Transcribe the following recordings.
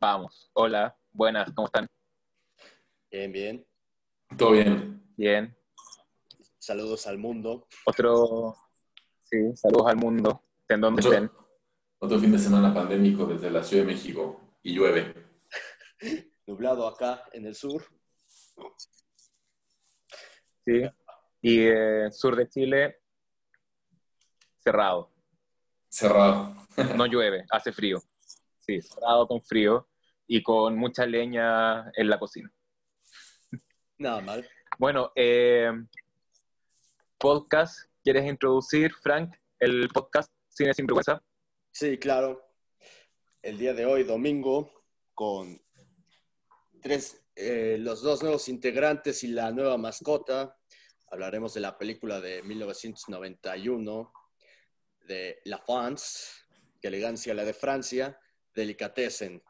Vamos. Hola, buenas, ¿cómo están? Bien, bien. Todo bien. Bien. Saludos al mundo. Otro, sí, saludos al mundo, en donde Otro, estén. otro fin de semana pandémico desde la Ciudad de México y llueve. Nublado acá en el sur. Sí. Y eh, sur de Chile, cerrado. Cerrado. No llueve, hace frío. Sí, cerrado con frío y con mucha leña en la cocina. Nada mal. Bueno, eh, podcast, ¿quieres introducir, Frank, el podcast Cine Sin Vergüenza? Sí, claro. El día de hoy, domingo, con tres, eh, los dos nuevos integrantes y la nueva mascota, hablaremos de la película de 1991 de La France, que elegancia la de Francia, Delicatessen,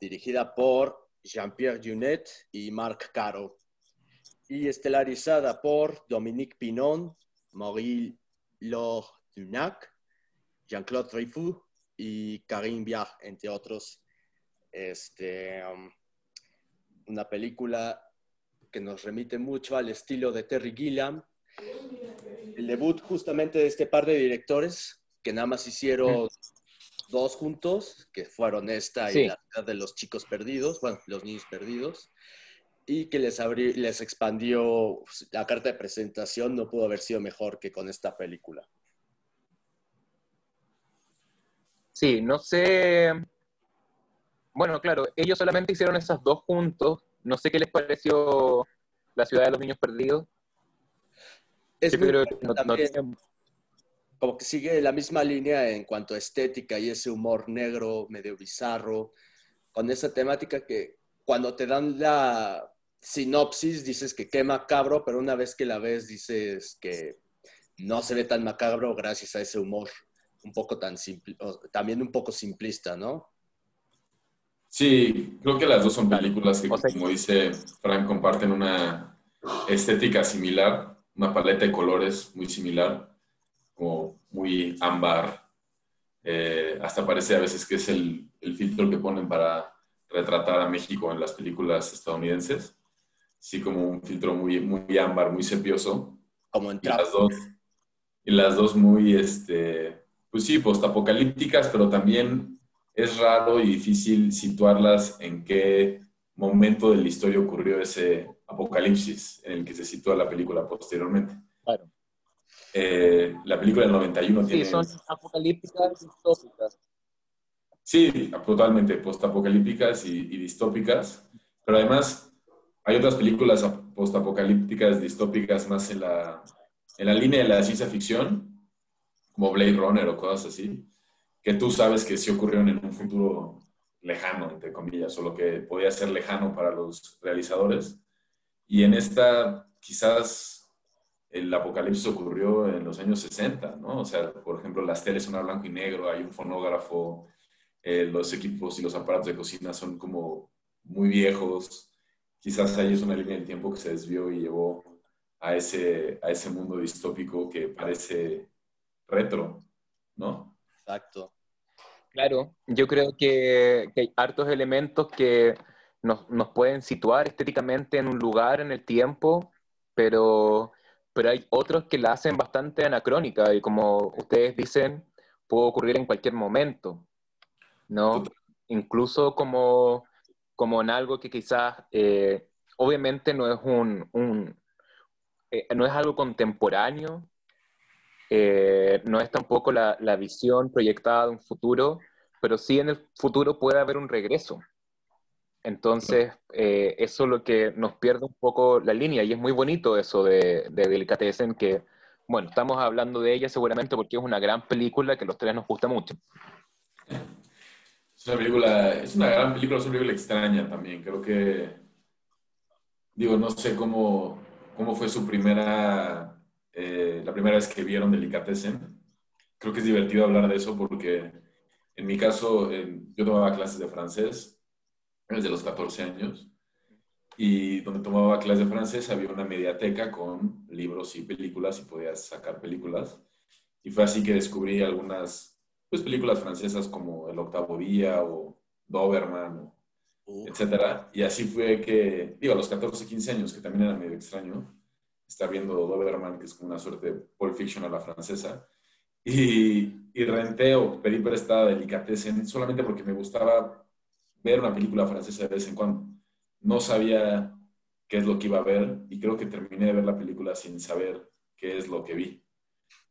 dirigida por Jean-Pierre Junet y Marc Caro, y estelarizada por Dominique Pinon, Maurice Dunac, Jean-Claude Dreyfus y Karim Biar, entre otros. Este, um, una película que nos remite mucho al estilo de Terry Gilliam. El debut justamente de este par de directores que nada más hicieron dos juntos, que fueron esta y la ciudad de los chicos perdidos, bueno, los niños perdidos, y que les, abrí- les expandió pues, la carta de presentación, no pudo haber sido mejor que con esta película. Sí, no sé. Bueno, claro, ellos solamente hicieron esas dos juntos. No sé qué les pareció La ciudad de los niños perdidos. Es Yo muy creo que no- como que sigue la misma línea en cuanto a estética y ese humor negro, medio bizarro, con esa temática que cuando te dan la sinopsis dices que qué macabro, pero una vez que la ves dices que no se ve tan macabro gracias a ese humor un poco tan simple, o también un poco simplista, ¿no? Sí, creo que las dos son películas que, como dice Frank, comparten una estética similar, una paleta de colores muy similar, como muy ámbar. Eh, hasta parece a veces que es el, el filtro que ponen para retratar a México en las películas estadounidenses. Sí, como un filtro muy, muy ámbar, muy sepioso. Como en Y las dos, y las dos muy, este, pues sí, postapocalípticas, pero también es raro y difícil situarlas en qué momento de la historia ocurrió ese apocalipsis en el que se sitúa la película posteriormente. Eh, la película del 91 Sí, tiene... son apocalípticas distópicas. Sí, totalmente postapocalípticas y, y distópicas, pero además hay otras películas ap- postapocalípticas, distópicas más en la, en la línea de la ciencia ficción, como Blade Runner o cosas así, que tú sabes que sí ocurrieron en un futuro lejano, entre comillas, o lo que podía ser lejano para los realizadores. Y en esta, quizás el apocalipsis ocurrió en los años 60, ¿no? O sea, por ejemplo, las teles son a blanco y negro, hay un fonógrafo, eh, los equipos y los aparatos de cocina son como muy viejos. Quizás ahí es una línea del tiempo que se desvió y llevó a ese, a ese mundo distópico que parece retro, ¿no? Exacto. Claro, yo creo que, que hay hartos elementos que nos, nos pueden situar estéticamente en un lugar, en el tiempo, pero, pero hay otros que la hacen bastante anacrónica y como ustedes dicen, puede ocurrir en cualquier momento, ¿no? Incluso como, como en algo que quizás, eh, obviamente no es un, un eh, no es algo contemporáneo, eh, no es tampoco la, la visión proyectada de un futuro, pero sí en el futuro puede haber un regreso. Entonces, eh, eso es lo que nos pierde un poco la línea, y es muy bonito eso de, de Delicatessen, que, bueno, estamos hablando de ella seguramente porque es una gran película que los tres nos gusta mucho. Es una película, es una gran película, es una película extraña también. Creo que, digo, no sé cómo, cómo fue su primera, eh, la primera vez que vieron Delicatessen. Creo que es divertido hablar de eso porque en mi caso, yo tomaba clases de francés desde los 14 años y donde tomaba clases de francés había una mediateca con libros y películas y podías sacar películas. Y fue así que descubrí algunas pues, películas francesas como El octavo día o Doberman, etcétera. Y así fue que, digo, a los 14, 15 años, que también era medio extraño, estar viendo Doberman, que es como una suerte de Pulp Fiction a la francesa, y, y renté o pedí prestada Delicatessen solamente porque me gustaba ver una película francesa de vez en cuando. No sabía qué es lo que iba a ver y creo que terminé de ver la película sin saber qué es lo que vi.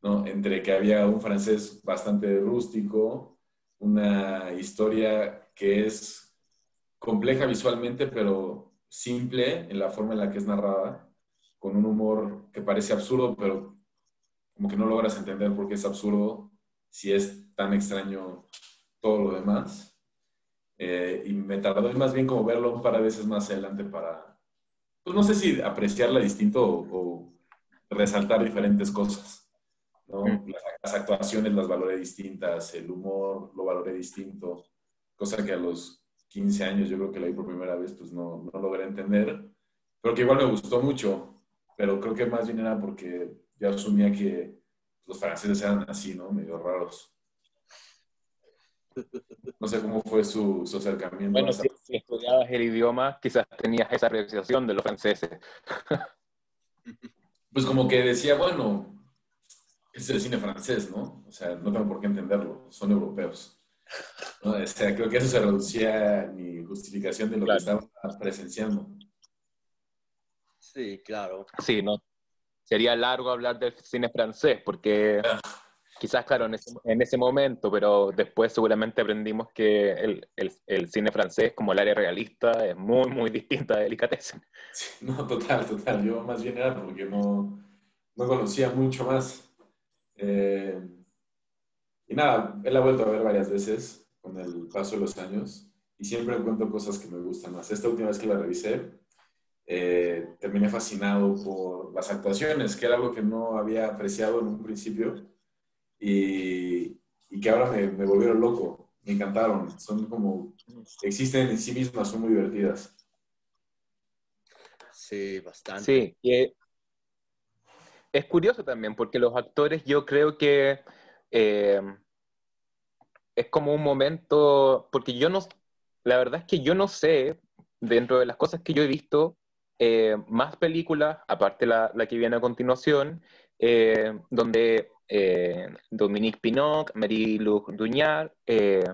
¿no? Entre que había un francés bastante rústico, una historia que es compleja visualmente, pero simple en la forma en la que es narrada, con un humor que parece absurdo, pero como que no logras entender por qué es absurdo si es tan extraño todo lo demás. Eh, y me tardó más bien como verlo un par de veces más adelante para, pues no sé si apreciarla distinto o, resaltar diferentes cosas. ¿no? Las, las, actuaciones las valoré distintas, el humor lo valoré distinto, cosa que a los 15 años yo creo que la vi por primera vez, pues no, no logré entender, pero que igual me gustó mucho, pero creo que más bien era porque yo asumía que los franceses eran así, ¿no? Medio raros. No sé cómo fue su, su acercamiento. Bueno, si, si, estudiabas el idioma, quizás tenías esa apreciación de los franceses. Pues como que decía, bueno, es el cine francés, ¿no? O sea, no tengo por qué entenderlo, son europeos. ¿no? O sea, creo que eso se reducía a mi justificación de lo claro. que estaba presenciando. Sí, claro. Sí, no. Sería largo hablar del cine francés, porque quizás, claro, en ese, en ese, momento, pero después seguramente aprendimos que el, el, el, cine francés, como el área realista, es muy, muy distinta de Delicatessen. Sí, no, total, total. Yo más bien era porque no, no conocía mucho más. Eh, y nada, él ha vuelto a ver varias veces con el paso de los años y siempre encuentro cosas que me gustan más. Esta última vez que la revisé, eh, terminé fascinado por las actuaciones, que era algo que no había apreciado en un principio y, y que ahora me, me, volvieron loco, me encantaron, son como, existen en sí mismas, son muy divertidas. Sí, bastante. Sí, y es curioso también, porque los actores yo creo que eh, es como un momento, porque yo no, la verdad es que yo no sé, dentro de las cosas que yo he visto, eh, más películas, aparte la, la, que viene a continuación, eh, donde eh, Dominique Pinoc, Marie-Luc Duñar eh,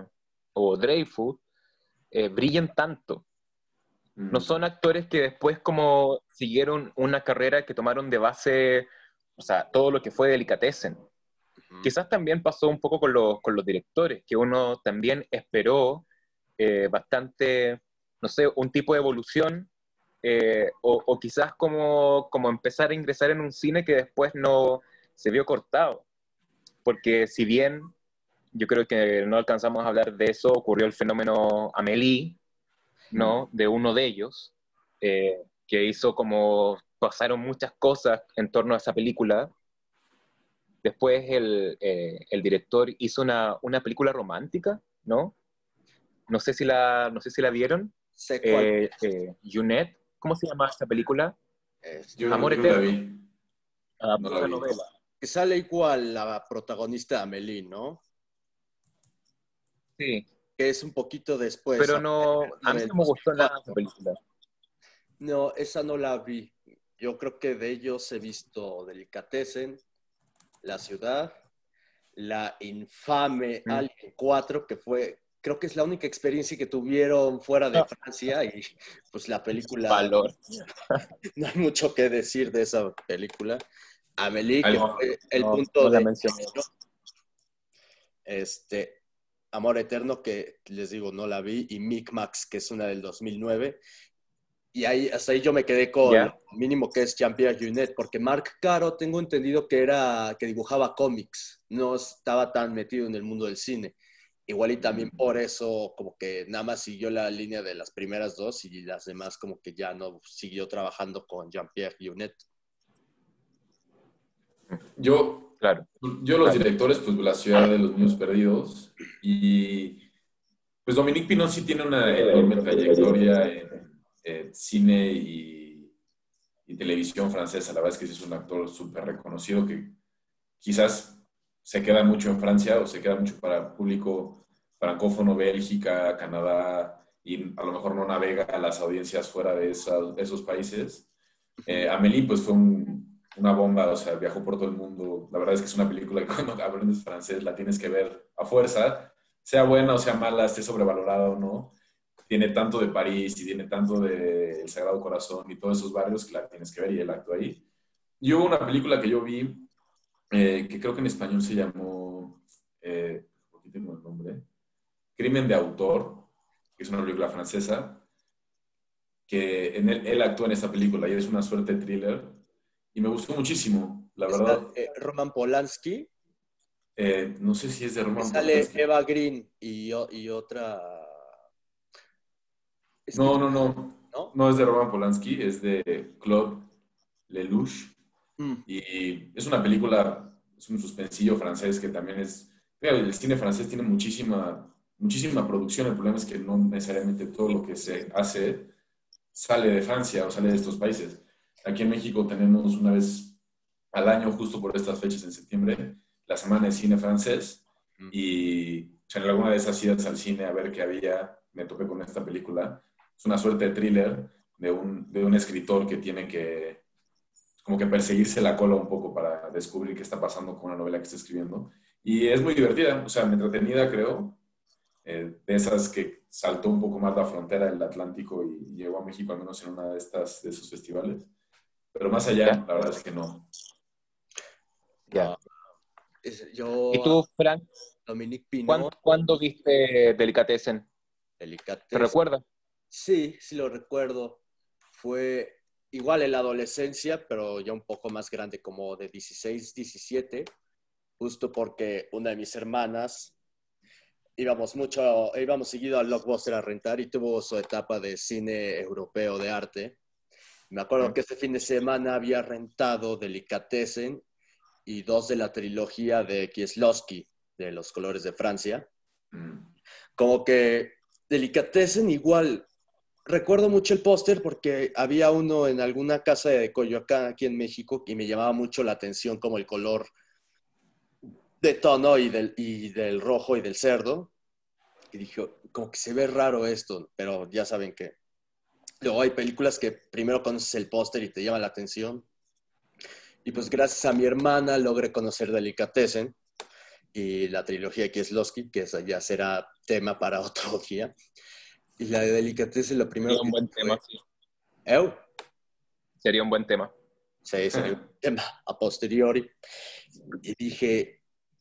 o Dreyfus brillan tanto. Mm. No son actores que después como siguieron una carrera que tomaron de base, o sea, todo lo que fue Delicatessen. Mm. Quizás también pasó un poco con los, con los directores, que uno también esperó bastante, no sé, un tipo de evolución eh, o, o, quizás como, como empezar a ingresar en un cine que después no se vio cortado. Porque si bien yo creo que no alcanzamos a hablar de eso, ocurrió el fenómeno Amélie, ¿no? De uno de ellos, eh, que hizo como pasaron muchas cosas en torno a esa película. Después el, eh, el director hizo una, una, película romántica, ¿no? No sé si la, no sé si la vieron. Sé cuál. Eh, eh, Junet, ¿Cómo se llama esta película? Yo Amor no, Eterno. la vi. Ah, No la vi. novela. Que sale igual la protagonista Amelie, ¿no? Sí, Que es un poquito después. pero no, a mí no me gustó nada esa película. No, esa no la vi. Yo creo que de ellos he visto Delicatessen, La Ciudad, la infame Mm. Alien 4, que fue, creo que es la única experiencia que tuvieron fuera de. Francia y pues la película, Valor. no hay mucho que decir de esa película. Amelie, que Algo- fue el no, punto no la de... mencioné. Este, Amor Eterno, que les digo, no la vi, y Micmacs, que es una del 2009. Y ahí, hasta ahí yo me quedé con Ya. lo mínimo que es Jean-Pierre Junet, porque Marc Caro tengo entendido que era que dibujaba cómics, no estaba tan metido en el mundo del cine. Igual y también por eso como que nada más siguió la línea de las primeras dos y las demás como que ya no siguió trabajando con Jean-Pierre Junet. Yo, Claro. yo los Claro. directores, pues La Ciudad de los Niños Perdidos y pues Dominique Pinot sí tiene una enorme trayectoria en, en cine y, y televisión francesa. La verdad es que sí es un actor súper reconocido que quizás se queda mucho en Francia o se queda mucho para público francófono, Bélgica, Canadá, y a lo mejor no navega a las audiencias fuera de, esos países. Eh, Amélie, pues fue una bomba, o sea, viajó por todo el mundo. La verdad es que es una película que cuando aprendes francés la tienes que ver a fuerza, sea buena o sea mala, esté sobrevalorada o no. Tiene tanto de París y tiene tanto de El Sagrado Corazón y todos esos barrios que la tienes que ver y el acto ahí. Y hubo una película que yo vi, eh, que creo que en español se llamó, eh, aquí tengo el nombre, Crimen de Autor, que es una película francesa, que en él, él actúa en esta película y es una suerte de thriller. Y me gustó muchísimo, la verdad. Eh, Roman Polanski. Eh, no sé si es de Roman Sale Eva Green y, y otra. no, no, no, no. No es de Roman Polanski, es de Claude Lelouch. Mm. Y es una película, es un suspensillo francés que también es. el cine francés tiene muchísima muchísima producción. El problema es que no necesariamente todo lo que se hace sale de Francia o sale de estos países. Aquí en México tenemos una vez al año, justo por estas fechas en septiembre, la Semana de Cine Francés. Y en alguna de esas idas al cine a ver qué había, me topé con esta película. Es una suerte de thriller de un, de un escritor que tiene que como que perseguirse la cola un poco para descubrir qué está pasando con una novela que está escribiendo. Y es muy divertida, o sea, entretenida creo, eh, de esas que saltó un poco más la frontera del Atlántico y llegó a México al menos en una de estas de esos festivales. Pero más allá, la verdad es que no. Ya. ¿Y tú, Frank? Dominique Pinot. ¿Cuándo, viste Delicatessen? Delicatessen. ¿Te recuerdas? Sí, sí lo recuerdo. Fue igual en la adolescencia, pero ya un poco más grande, como de 16, 17, justo porque una de mis hermanas íbamos mucho, íbamos seguido al Blockbuster a rentar y tuvo su etapa de cine europeo de arte. Me acuerdo que ese fin de semana había rentado Delicatessen y dos de la trilogía de Kieslowski, de Los Colores de Francia. Mm. Como que Delicatessen igual, recuerdo mucho el póster porque había uno en alguna casa de Coyoacán aquí en México y me llamaba mucho la atención como el color de tono y del, y del rojo y del cerdo. Y dije, como que se ve raro esto, pero ya saben que luego hay películas que primero conoces el póster y te llama la atención. Y pues gracias a mi hermana logré conocer Delicatessen y la trilogía Kieslowski, que esa ya será tema para otro día. Y la de Delicatessen, lo primero Sería un buen tema, sí. ¿Eh? Sería un buen tema. Sí, sería un tema a posteriori. Y dije,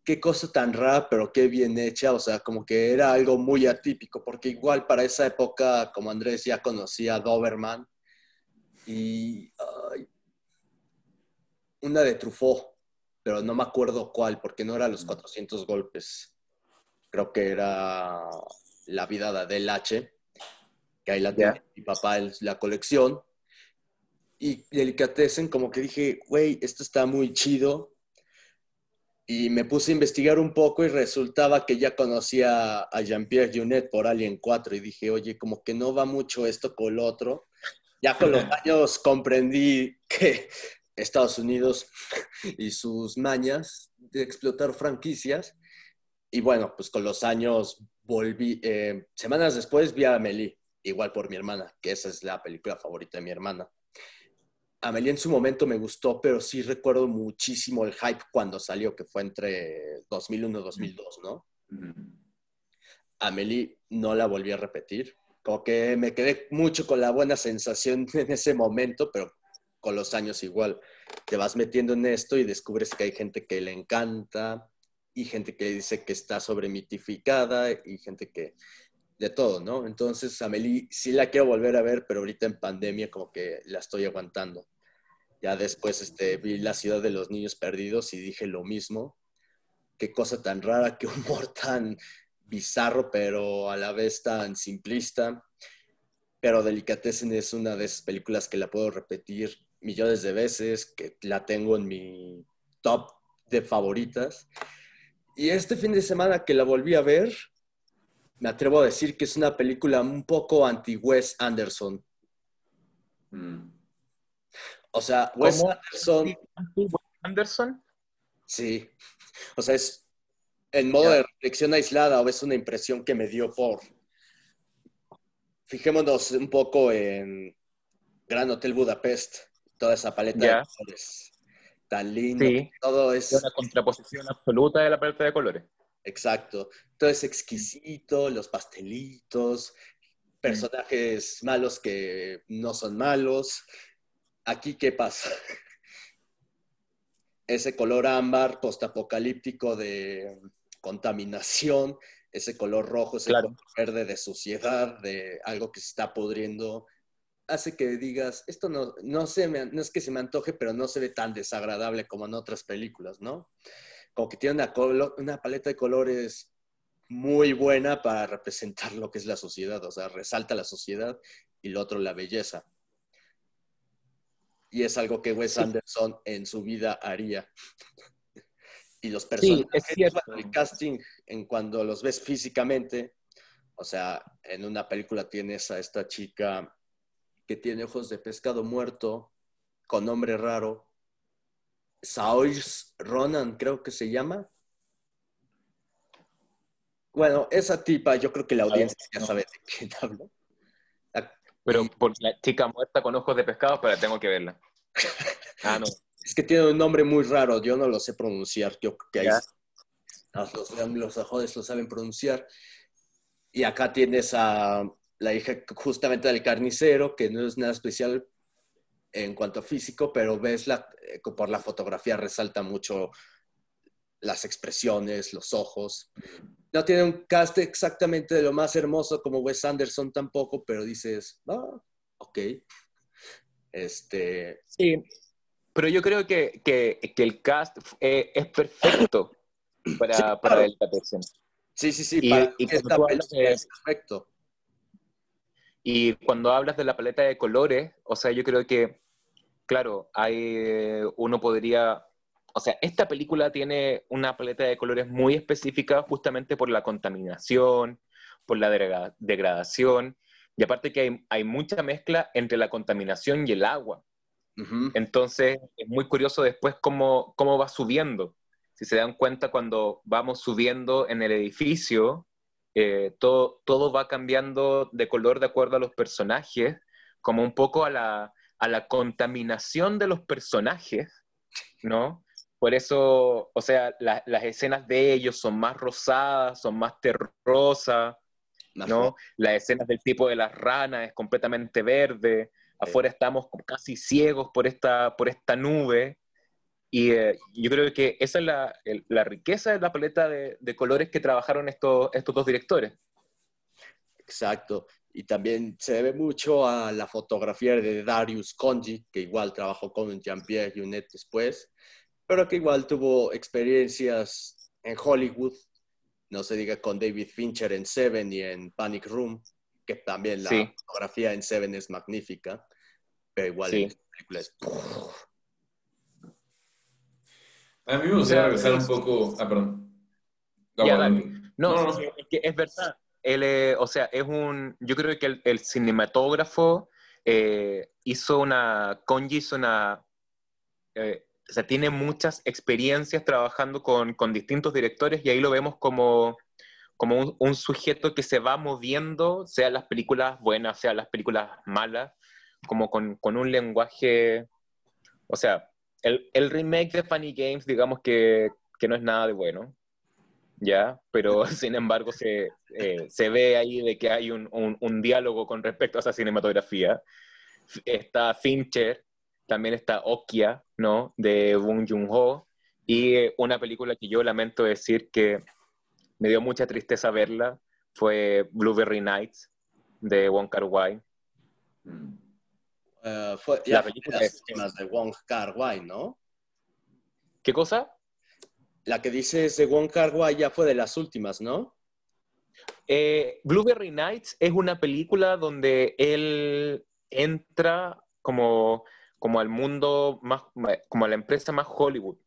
qué cosa tan rara, pero qué bien hecha, o sea, como que era algo muy atípico, porque igual para esa época, como Andrés ya conocía a Doberman, y una de Truffaut, pero no me acuerdo cuál, porque no era los 400 golpes, creo que era La vida de Adel H, que ahí la tiene mi papá en la colección, y Delicatessen, como que dije, güey, esto está muy chido, y me puse a investigar un poco y resultaba que ya conocía a Jean-Pierre Junet por Alien 4 y dije, oye, como que no va mucho esto con lo otro. Ya con los años comprendí que Estados Unidos y sus mañas de explotar franquicias. Y bueno, pues con los años volví, eh, semanas después vi a Amelie, igual por mi hermana, que esa es la película favorita de mi hermana. Amelie en su momento me gustó, pero sí recuerdo muchísimo el hype cuando salió, que fue entre 2001 y 2002, ¿no? Amelie no la volví a repetir. Como que me quedé mucho con la buena sensación en ese momento, pero con los años igual. Te vas metiendo en esto y descubres que hay gente que le encanta y gente que dice que está sobremitificada y gente que de todo, ¿no? Entonces, Amelie sí la quiero volver a ver, pero ahorita en pandemia como que la estoy aguantando. Ya después este, vi La ciudad de los niños perdidos y dije lo mismo. Qué cosa tan rara, qué humor tan bizarro, pero a la vez tan simplista. Pero Delicatessen es una de esas películas que la puedo repetir millones de veces, que la tengo en mi top de favoritas. Y este fin de semana que la volví a ver, me atrevo a decir que es una película un poco anti-Wes Anderson. Mm. O sea, Wes Anderson. ¿Anti-Wes Anderson? Sí. O sea, es En modo de reflexión aislada, o es una impresión que me dio por. Fijémonos un poco en Gran Hotel Budapest, toda esa paleta de colores. Tan lindo. Todo es. Una contraposición absoluta de la paleta de colores. Exacto. Todo es exquisito, los pastelitos, personajes malos que no son malos. Aquí, ¿qué pasa? Ese color ámbar postapocalíptico de contaminación, ese color rojo, ese color verde de suciedad, de algo que se está pudriendo, hace que digas, esto no, no, se no es que se me antoje, pero no se ve tan desagradable como en otras películas, ¿no? Como que tiene una, una paleta de colores muy buena para representar lo que es la sociedad, o sea, resalta la sociedad y lo otro la belleza. Y es algo que Wes Anderson en su vida haría. y los personajes, sí, el casting, en cuando los ves físicamente, o sea, en una película tienes a esta chica que tiene ojos de pescado muerto, con nombre raro, Saoirse Ronan creo que se llama, bueno, esa tipa, yo creo que la audiencia ya sabe de quién hablo. Pero por la chica muerta con ojos de pescado, pero tengo que verla. Ah, no. Es que tiene un nombre muy raro, yo no lo sé pronunciar. Yo creo que ahí los, los ajodes lo saben pronunciar. Y acá tienes a la hija justamente del carnicero, que no es nada especial en cuanto a físico, pero ves la, eh, por la fotografía resalta mucho las expresiones, los ojos. No tiene un cast exactamente de lo más hermoso como Wes Anderson tampoco, pero dices, ah, ok. Este... Sí, pero yo creo que, el cast eh, es perfecto para, para el Sí, sí, sí, y, es perfecto. Y cuando hablas de la paleta de colores, o sea, yo creo que, claro, hay, uno podría o sea, esta película tiene una paleta de colores muy específica justamente por la contaminación, por la degradación, y aparte que hay, mucha mezcla entre la contaminación y el agua. Entonces, es muy curioso después cómo, cómo va subiendo. Si se dan cuenta, cuando vamos subiendo en el edificio, eh, todo, todo va cambiando de color de acuerdo a los personajes, como un poco a la, a la contaminación de los personajes, ¿no? Por eso, o sea, las escenas de ellos son más rosadas, son más terrosas, ¿no? Las escenas del tipo de las ranas es completamente verde. Afuera estamos casi ciegos por esta, por esta nube. Y eh, yo creo que esa es la, la riqueza de la paleta de, de, colores que trabajaron estos, estos dos directores. Exacto. Y también se debe mucho a la fotografía de Darius Conji, que igual trabajó con Jean-Pierre Junet después pero que igual tuvo experiencias en Hollywood, no se diga con David Fincher en Seven y en Panic Room, que también la fotografía en Seven es magnífica, pero igual en esta película es... A mí me gustaría regresar un poco... Ah, perdón. No, no, Es, que es verdad. Eh, o sea, es un... Yo creo que el, cinematógrafo eh, hizo una... Conji hizo una... Eh, o sea, tiene muchas experiencias trabajando con, con distintos directores y ahí lo vemos como, como un, sujeto que se va moviendo, sea las películas buenas, sea las películas malas, como con, con un lenguaje, o sea, el, el, remake de Funny Games, digamos que, que, no es nada de bueno, ¿ya? Pero sin embargo se, eh, se ve ahí de que hay un, un, un diálogo con respecto a esa cinematografía. Está Fincher, también está Okia, ¿no? De Bong Joon-ho. Y eh, una película que yo lamento decir que me dio mucha tristeza verla fue Blueberry Nights de Wong Kar Wai. Eh, fue la película de las de Wong Kar Wai, ¿no? ¿Qué cosa? La que dices de Wong Kar Wai ya fue de las últimas, ¿no? Eh, Blueberry Nights es una película donde él entra como como al mundo más, como a la empresa más Hollywood.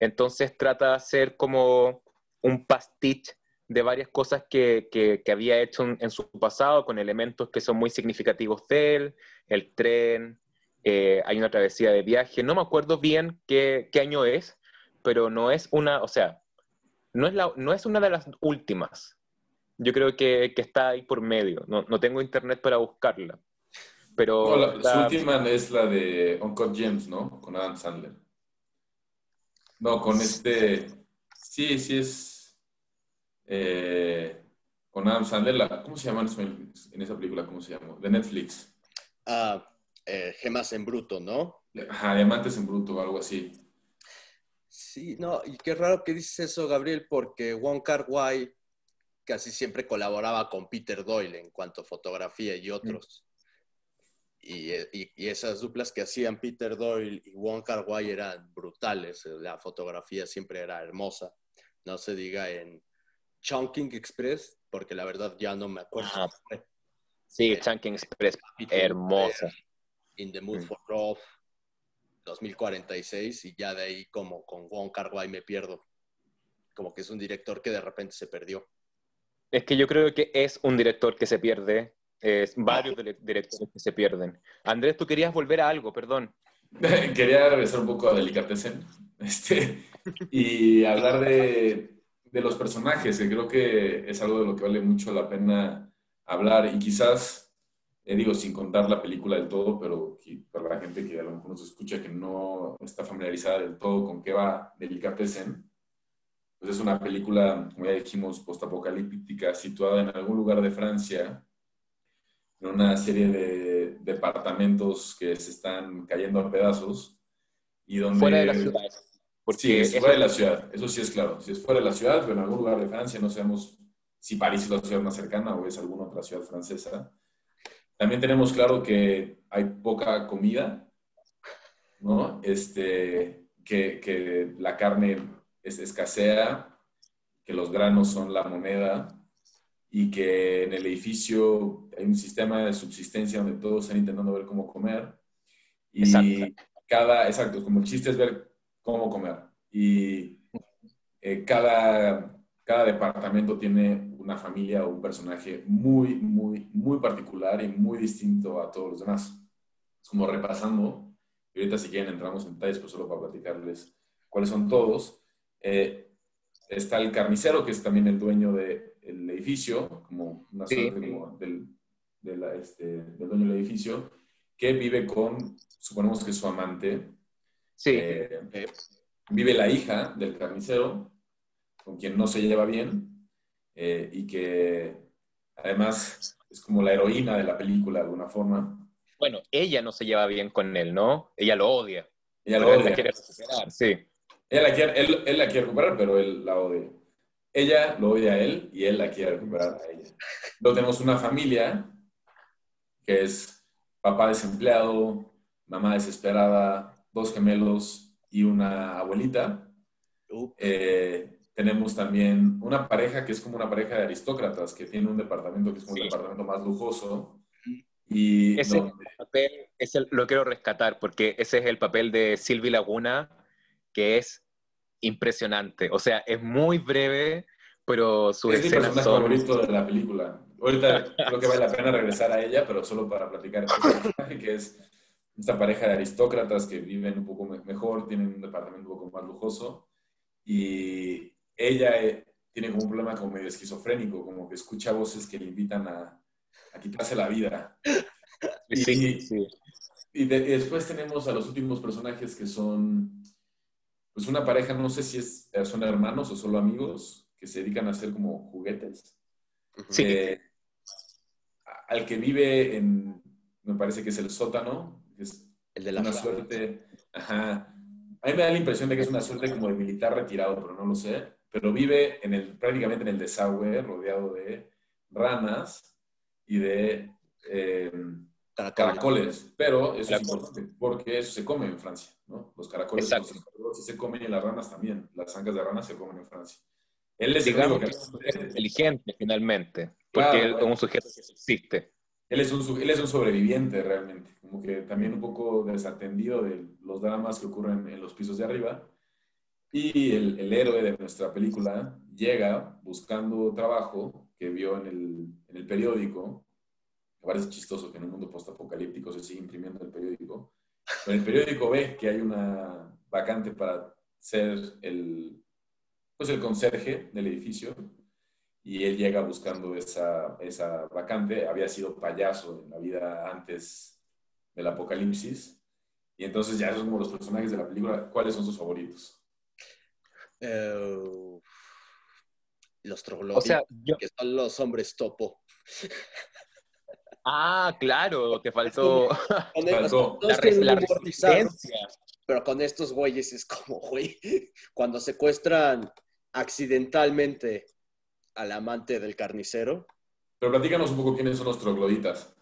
Entonces trata de hacer como un pastiche de varias cosas que, que, había hecho en, su pasado, con elementos que son muy significativos de él, el tren, eh, hay una travesía de viaje, no me acuerdo bien qué, qué, año es, pero no es una, o sea, no es, la, no es una de las últimas. Yo creo que, que está ahí por medio. No, no, tengo internet para buscarla. Pero no, la, su última es la de Uncle James, ¿no? Con Adam Sandler. No, con este. Sí, sí es. Eh, con Adam Sandler. ¿Cómo se llama en esa película? ¿Cómo se llama? De Netflix. Ah, eh, Gemas en Bruto, ¿no? Ajá, Diamantes en Bruto o algo así. Sí, no, y qué raro que dices eso, Gabriel, porque Wong Kar Wai casi siempre colaboraba con Peter Doyle en cuanto a fotografía y otros. Y, esas duplas que hacían Peter Doyle y Wong Kar Wai eran brutales. La fotografía siempre era hermosa. No se diga en Chunking Express, porque la verdad ya no me acuerdo. Ah, sí, eh, Chunking Express, hermosa. In the Mood mm. for Love, 2046, y ya de ahí como con Wong Kar Wai me pierdo. Como que es un director que de repente se perdió. Es que yo creo que es un director que se pierde, es varios directores que se pierden. Andrés, tú querías volver a algo, perdón. Quería regresar un poco a Delicatessen este, y hablar de, de, los personajes, que creo que es algo de lo que vale mucho la pena hablar. Y quizás, eh, digo, sin contar la película del todo, pero para la gente que a lo mejor nos escucha que no está familiarizada del todo con qué va Delicatessen, pues es una película, como ya dijimos, postapocalíptica, situada en algún lugar de Francia, en una serie de departamentos que se están cayendo a pedazos y donde... Fuera de ciudad. sí, es fuera de la ciudad, eso sí es claro. Si es fuera de la ciudad, pero en algún lugar de Francia, no sabemos si París es la ciudad más cercana o es alguna otra ciudad francesa. También tenemos claro que hay poca comida, ¿no? Este, que, que la carne es, escasea, que los granos son la moneda y que en el edificio hay un sistema de subsistencia donde todos están intentando ver cómo comer. Y exacto. cada, exacto, como el chiste es ver cómo comer. Y eh, cada, cada departamento tiene una familia o un personaje muy, muy, muy particular y muy distinto a todos los demás. Es como repasando, y ahorita si quieren entramos en detalles, pues solo para platicarles cuáles son todos. Eh, está el carnicero, que es también el dueño del edificio, como una suerte del, este, del, dueño del edificio, que vive con, suponemos que su amante. Sí. Eh, eh, vive la hija del carnicero, con quien no se lleva bien, y que además es como la heroína de la película de alguna forma. Bueno, ella no se lleva bien con él, ¿no? Ella lo odia. Ella lo odia. quiere sí. Ella la quiere, él, él, la quiere recuperar, pero él la odia. Ella lo odia a él y él la quiere recuperar a ella. Luego tenemos una familia que es papá desempleado, mamá desesperada, dos gemelos y una abuelita. Eh, tenemos también una pareja que es como una pareja de aristócratas, que tiene un departamento que es como un departamento más lujoso. Y ese papel lo quiero rescatar porque ese es el papel de Silvi Laguna que es impresionante. O sea, es muy breve, pero su es escenas mi son... favorito de la película. Ahorita creo que vale la pena regresar a ella, pero solo para platicar este personaje, que es esta pareja de aristócratas que viven un poco mejor, tienen un departamento un poco más lujoso, y ella eh, tiene como un problema como medio esquizofrénico, como que escucha voces que le invitan a, a quitarse la vida. Sí, sí. Y, y después tenemos a los últimos personajes que son pues una pareja, no sé si es, eh, son hermanos o solo amigos, que se dedican a hacer como juguetes. Sí. Eh, al que vive en, me parece que es el sótano, es el de la una suerte, ajá. A mí me da la impresión de que es una suerte como de militar retirado, pero no lo sé. Pero vive en el, prácticamente en el desagüe, rodeado de ranas y de eh, caracoles. Pero eso es importante, porque eso se come en Francia. Los caracoles los se comen y las ranas también. Las ancas de ranas se comen en Francia. Él es Digamos que, es inteligente finalmente, porque es un sujeto que existe. Él es, un, él es un sobreviviente realmente, como que también un poco desatendido de los dramas que ocurren en los pisos de arriba. Y el, el héroe de nuestra película llega buscando trabajo que vio en el, en el periódico. Me parece chistoso que en un mundo postapocalíptico se siga imprimiendo el periódico en el periódico ve que hay una vacante para ser el, pues el conserje del edificio y él llega buscando esa, esa vacante. Había sido payaso en la vida antes del apocalipsis. Y entonces ya son como los personajes de la película. ¿Cuáles son sus favoritos? Eh, los trogloditas, o sea, que son los hombres topo. Ah, claro, te faltó, faltó. la, resistencia. Pero con estos güeyes es como, güey, cuando secuestran accidentalmente al amante del carnicero. Pero platícanos un poco quiénes son los trogloditas.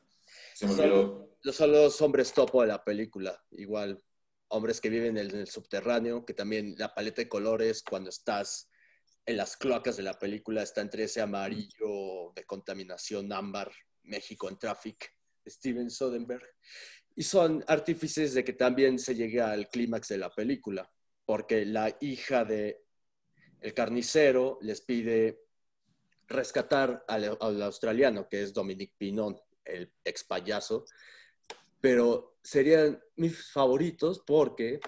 Se me son, son los hombres topo de la película. Igual, hombres que viven en el subterráneo, que también la paleta de colores cuando estás en las cloacas de la película está entre ese amarillo de contaminación ámbar, México en Traffic, Steven Soderbergh. Y son artífices de que también se llegue al clímax de la película, porque la hija de el carnicero les pide rescatar al, australiano, que es Dominic Pinon, el ex payaso, pero serían mis favoritos porque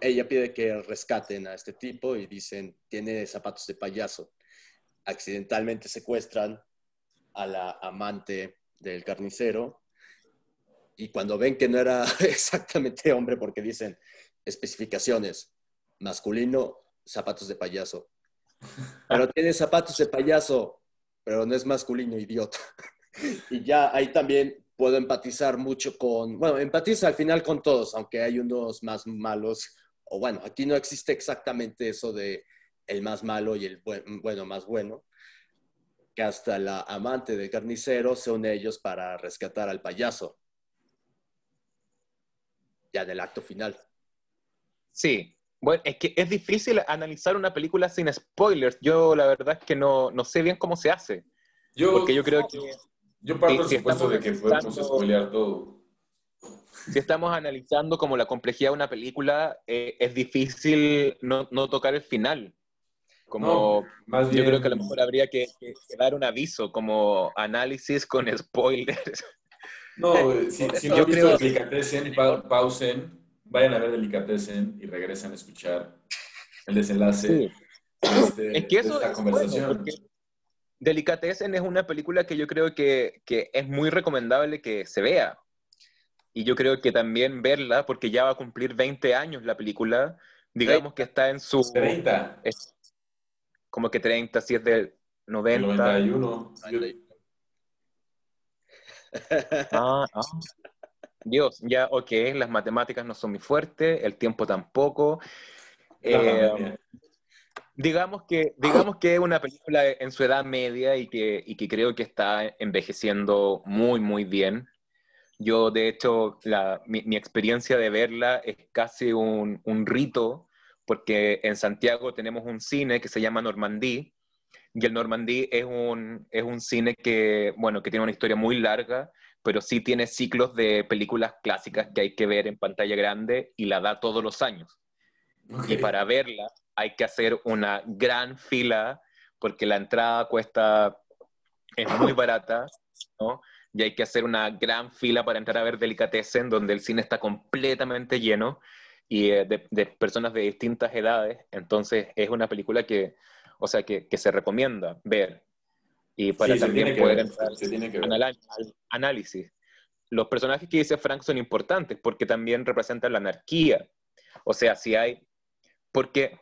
ella pide que rescaten a este tipo y dicen, tiene zapatos de payaso. Accidentalmente secuestran a la amante del carnicero y cuando ven que no era exactamente hombre porque dicen especificaciones, masculino, zapatos de payaso. Pero tiene zapatos de payaso, pero no es masculino, idiota. Y ya ahí también puedo empatizar mucho con, bueno, empatiza al final con todos, aunque hay unos más malos, o bueno, aquí no existe exactamente eso de el más malo y el bueno más bueno, que hasta la amante del carnicero se une a ellos para rescatar al payaso. Ya en el acto final. Sí, bueno, es que es difícil analizar una película sin spoilers. Yo la verdad es que no, no sé bien cómo se hace. Yo, porque yo creo que... Yo parto del supuesto de que podemos spoilear todo. Si estamos analizando como la complejidad de una película, eh, es difícil no, no, tocar el final. Como más yo creo que a lo mejor habría que, dar un aviso, como análisis con spoilers. No, si, si no yo creo que... pausen, vayan a ver Delicatessen y regresen a escuchar el desenlace de, este, esta conversación. Delicatessen es una película que yo creo que, que, es muy recomendable que se vea. Y yo creo que también verla, porque ya va a cumplir 20 años la película, digamos que está en su... 30. Es como que 30, si es del 90. 91. Ah, ah. Dios, ya, ok, las matemáticas no son muy fuertes, el tiempo tampoco. Eh, digamos, que, digamos que es una película en su edad media y que, y que creo que está envejeciendo muy, muy bien. Yo, de hecho, la, mi, mi, experiencia de verla es casi un, un, rito, porque en Santiago tenemos un cine que se llama Normandí, y el Normandí es un, es un cine que, bueno, que tiene una historia muy larga, pero sí tiene ciclos de películas clásicas que hay que ver en pantalla grande y la da todos los años. Y para verla hay que hacer una gran fila porque la entrada cuesta, es muy barata, ¿no? Y hay que hacer una gran fila para entrar a ver Delicatessen, donde el cine está completamente lleno y eh, de, personas de distintas edades. Entonces es una película que, o sea, que, que se recomienda ver y para también poder entrar al, análisis. Los personajes que dice Frank son importantes porque también representan la anarquía. O sea, si hay... Porque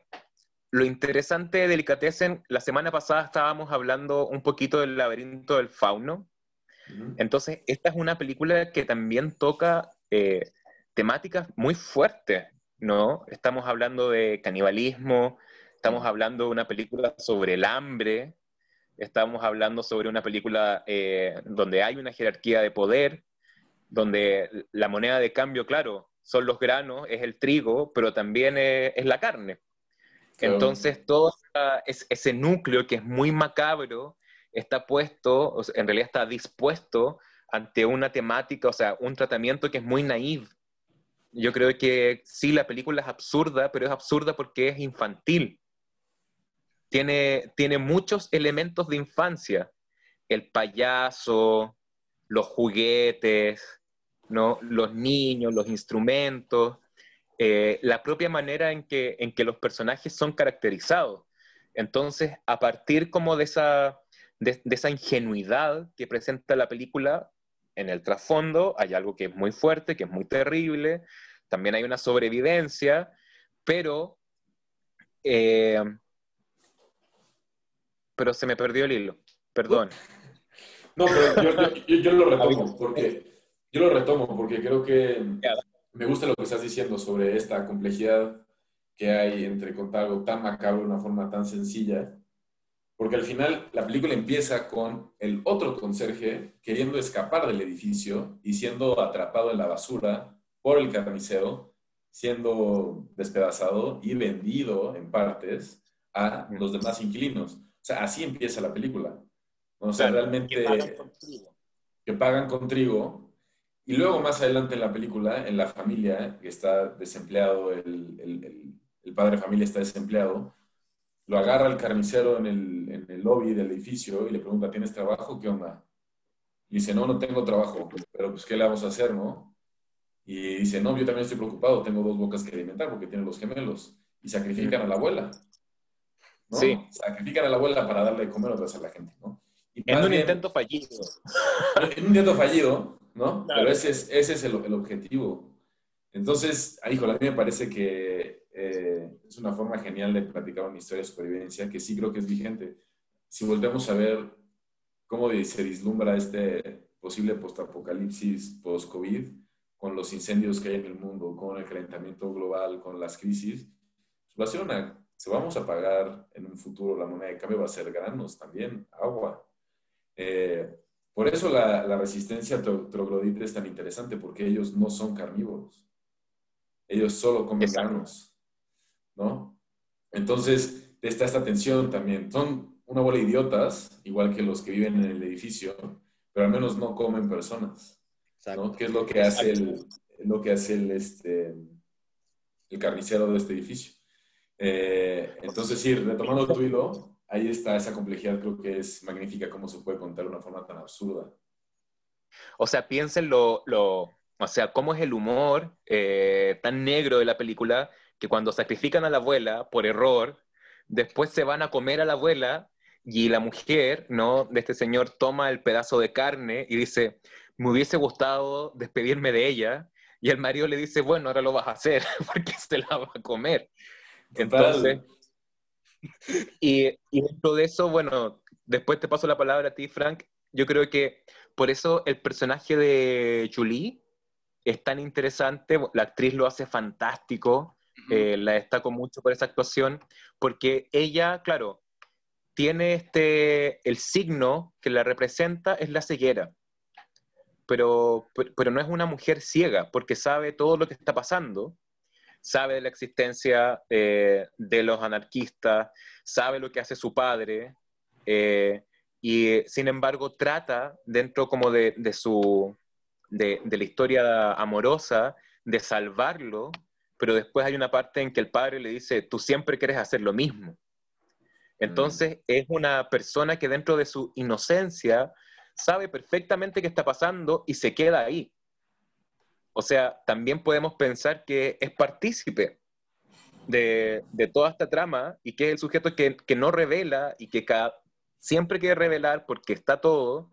lo interesante de Delicatessen, la semana pasada estábamos hablando un poquito del laberinto del fauno. Entonces, esta es una película que también toca eh, temáticas muy fuertes, ¿no? Estamos hablando de canibalismo, estamos hablando de una película sobre el hambre, Estamos hablando sobre una película eh, donde hay una jerarquía de poder, donde la moneda de cambio, claro, son los granos, es el trigo, pero también es, la carne. Entonces, todo ese núcleo que es muy macabro está puesto, en realidad está dispuesto ante una temática, o sea, un tratamiento que es muy naive. Yo creo que sí, la película es absurda, pero es absurda porque es infantil tiene, muchos elementos de infancia. El payaso, los juguetes, ¿no? los niños, los instrumentos, eh, la propia manera en que, en que los personajes son caracterizados. Entonces, a partir como de esa, de, esa ingenuidad que presenta la película, en el trasfondo hay algo que es muy fuerte, que es muy terrible, también hay una sobrevivencia, pero... Eh, pero se me perdió el hilo, perdón. No, pero yo, lo retomo porque, yo lo retomo porque creo que me gusta lo que estás diciendo sobre esta complejidad que hay entre contar algo tan macabro de una forma tan sencilla. Porque al final la película empieza con el otro conserje queriendo escapar del edificio y siendo atrapado en la basura por el carnicero, siendo despedazado y vendido en partes a los demás inquilinos. O sea, así empieza la película. O sea, realmente... Que pagan con trigo. Que pagan con trigo. Y luego más adelante en la película, en la familia, que está desempleado el, el el padre de familia está desempleado, lo agarra el carnicero en el, en el lobby del edificio y le pregunta, ¿tienes trabajo? ¿Qué onda? Y dice, no, no tengo trabajo, pero pues, ¿qué le vamos a hacer, no? Y dice, no, yo también estoy preocupado, tengo dos bocas que alimentar porque tiene los gemelos. Y sacrifican a la abuela. ¿No? Sí. Sacrifican a la abuela para darle de comer otra vez a la gente, ¿no? en un intento fallido. En un intento fallido, ¿no? Pero ese es, ese es el, el objetivo. Entonces, híjole, a mí me parece que eh, es una forma genial de platicar una historia de supervivencia que sí creo que es vigente. Si volvemos a ver cómo se vislumbra este posible postapocalipsis post-COVID, con los incendios que hay en el mundo, con el calentamiento global, con las crisis, pues va a ser una, se vamos a pagar en un futuro la moneda de cambio, va a ser granos también, agua. Eh, por eso la, la resistencia troglodita es tan interesante, porque ellos no son carnívoros. Ellos solo comen granos. ¿no? Entonces, está esta tensión también. Son una bola de idiotas, igual que los que viven en el edificio, pero al menos no comen personas, ¿no? ¿Qué es lo que hace el, lo que hace el, este, el carnicero de este edificio? Eh, entonces, sí, retomando tu hilo, ahí está esa complejidad, creo que es magnífica cómo se puede contar de una forma tan absurda. O sea, piensen lo, o sea, cómo es el humor eh, tan negro de la película que cuando sacrifican a la abuela por error, después se van a comer a la abuela y la mujer, ¿no? De este señor toma el pedazo de carne y dice, me hubiese gustado despedirme de ella. Y el marido le dice, bueno, ahora lo vas a hacer porque se la va a comer. Entonces, y, y dentro de eso, bueno, después te paso la palabra a ti, Frank. Yo creo que por eso el personaje de Julie es tan interesante, la actriz lo hace fantástico, eh, la destaco mucho por esa actuación, porque ella, claro, tiene este, el signo que la representa es la ceguera, pero, pero no es una mujer ciega, porque sabe todo lo que está pasando, sabe de la existencia eh, de los anarquistas, sabe lo que hace su padre, eh, y sin embargo trata dentro como de, de su, de, de, la historia amorosa, de salvarlo pero después hay una parte en que el padre le dice, tú siempre quieres hacer lo mismo. Entonces mm. es una persona que dentro de su inocencia sabe perfectamente qué está pasando y se queda ahí. O sea, también podemos pensar que es partícipe de, toda esta trama y que es el sujeto que, no revela y que siempre quiere revelar porque está todo,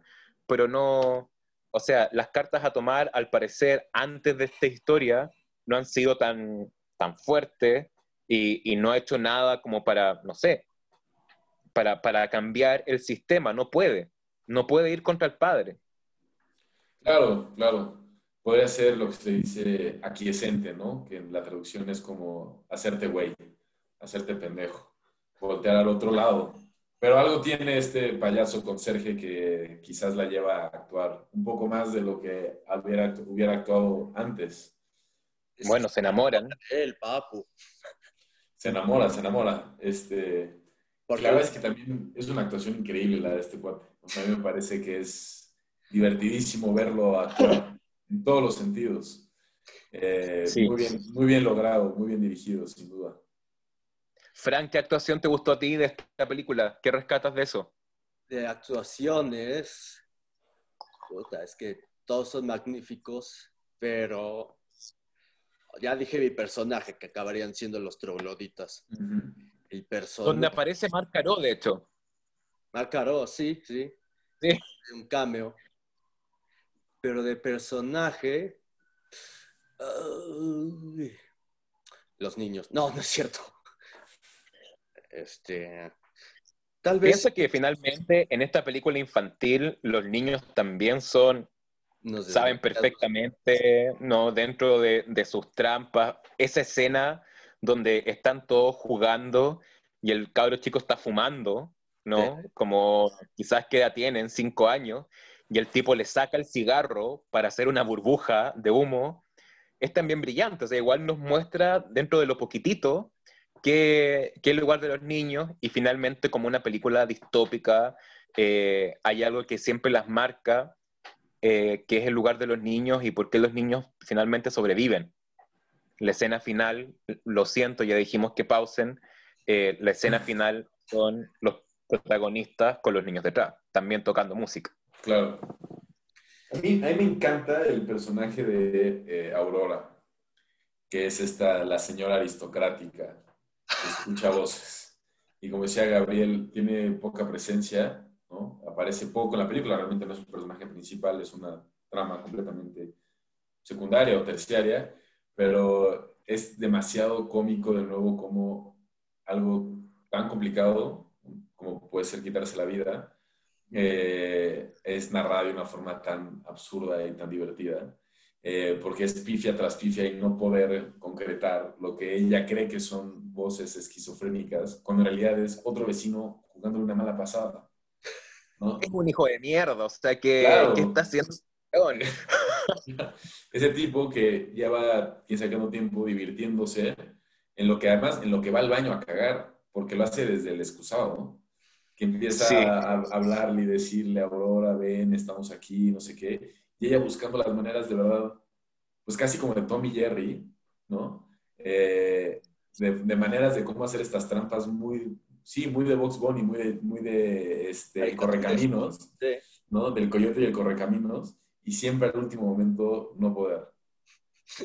pero no, o sea, las cartas a tomar al parecer antes de esta historia no han sido tan, tan fuertes y, no ha hecho nada como para, no sé, para, para cambiar el sistema. No puede. No puede ir contra el padre. Claro, claro. Puede ser lo que se dice aquiescente, ¿no? Que en la traducción es como hacerte güey, hacerte pendejo, voltear al otro lado. Pero algo tiene este payaso conserje que quizás la lleva a actuar un poco más de lo que hubiera, hubiera actuado antes. Bueno, se enamoran. El papu. Se enamora, se enamora. Este, Porque la verdad es que también es una actuación increíble la de este cuate. a mí me parece que es divertidísimo verlo actuar en todos los sentidos. Eh, muy, bien, muy bien logrado, muy bien dirigido, sin duda. Frank, ¿qué actuación te gustó a ti de esta película? ¿Qué rescatas de eso? De actuaciones, es que todos son magníficos, pero ya dije mi personaje, que acabarían siendo los trogloditas. El personaje. Donde aparece Marc Caro, de hecho. Marc Caro, sí, sí. Sí. Un cameo. Pero de personaje. los niños. No, no es cierto. Este. Tal vez. Piensa que finalmente en esta película infantil los niños también son, nos saben perfectamente, ¿no? Dentro de, de sus trampas, esa escena donde están todos jugando y el cabro chico está fumando, ¿no? Como quizás que edad tienen, cinco años, y el tipo le saca el cigarro para hacer una burbuja de humo, es también brillante, o sea, igual nos muestra dentro de lo poquitito que, que el lugar de los niños y finalmente como una película distópica eh, hay algo que siempre las marca, eh, que es el lugar de los niños y por qué los niños finalmente sobreviven. La escena final, lo siento, ya dijimos que pausen, eh, la escena final son los protagonistas con los niños detrás, también tocando música. Claro. A mí, a mí me encanta el personaje de eh, Aurora, que es esta, la señora aristocrática, que escucha voces. Y como decía Gabriel, tiene poca presencia, ¿no? Aparece poco en la película, realmente no es un personaje principal, es una trama completamente secundaria o terciaria, pero es demasiado cómico de nuevo como algo tan complicado como puede ser quitarse la vida, eh, es narrado de una forma tan absurda y tan divertida, eh, porque es pifia tras pifia y no poder concretar lo que ella cree que son voces esquizofrénicas, cuando en realidad es otro vecino jugando una mala pasada. ¿no? Es un hijo de mierda, o sea, que, Claro. que está haciendo... Ese tipo que lleva, quién sabe cuánto tiempo divirtiéndose, en lo que además, en lo que va al baño a cagar, porque lo hace desde el excusado, ¿no? Que empieza Sí. a, a hablarle y decirle, Aurora, ven, estamos aquí, no sé qué, y ella buscando las maneras de verdad, pues casi como de Tom y Jerry, ¿no? Eh, de, de maneras de cómo hacer estas trampas muy, sí, muy de Box Bunny, muy de, muy de este, correcaminos, Sí. ¿no? Del coyote y el correcaminos, y siempre al último momento no poder,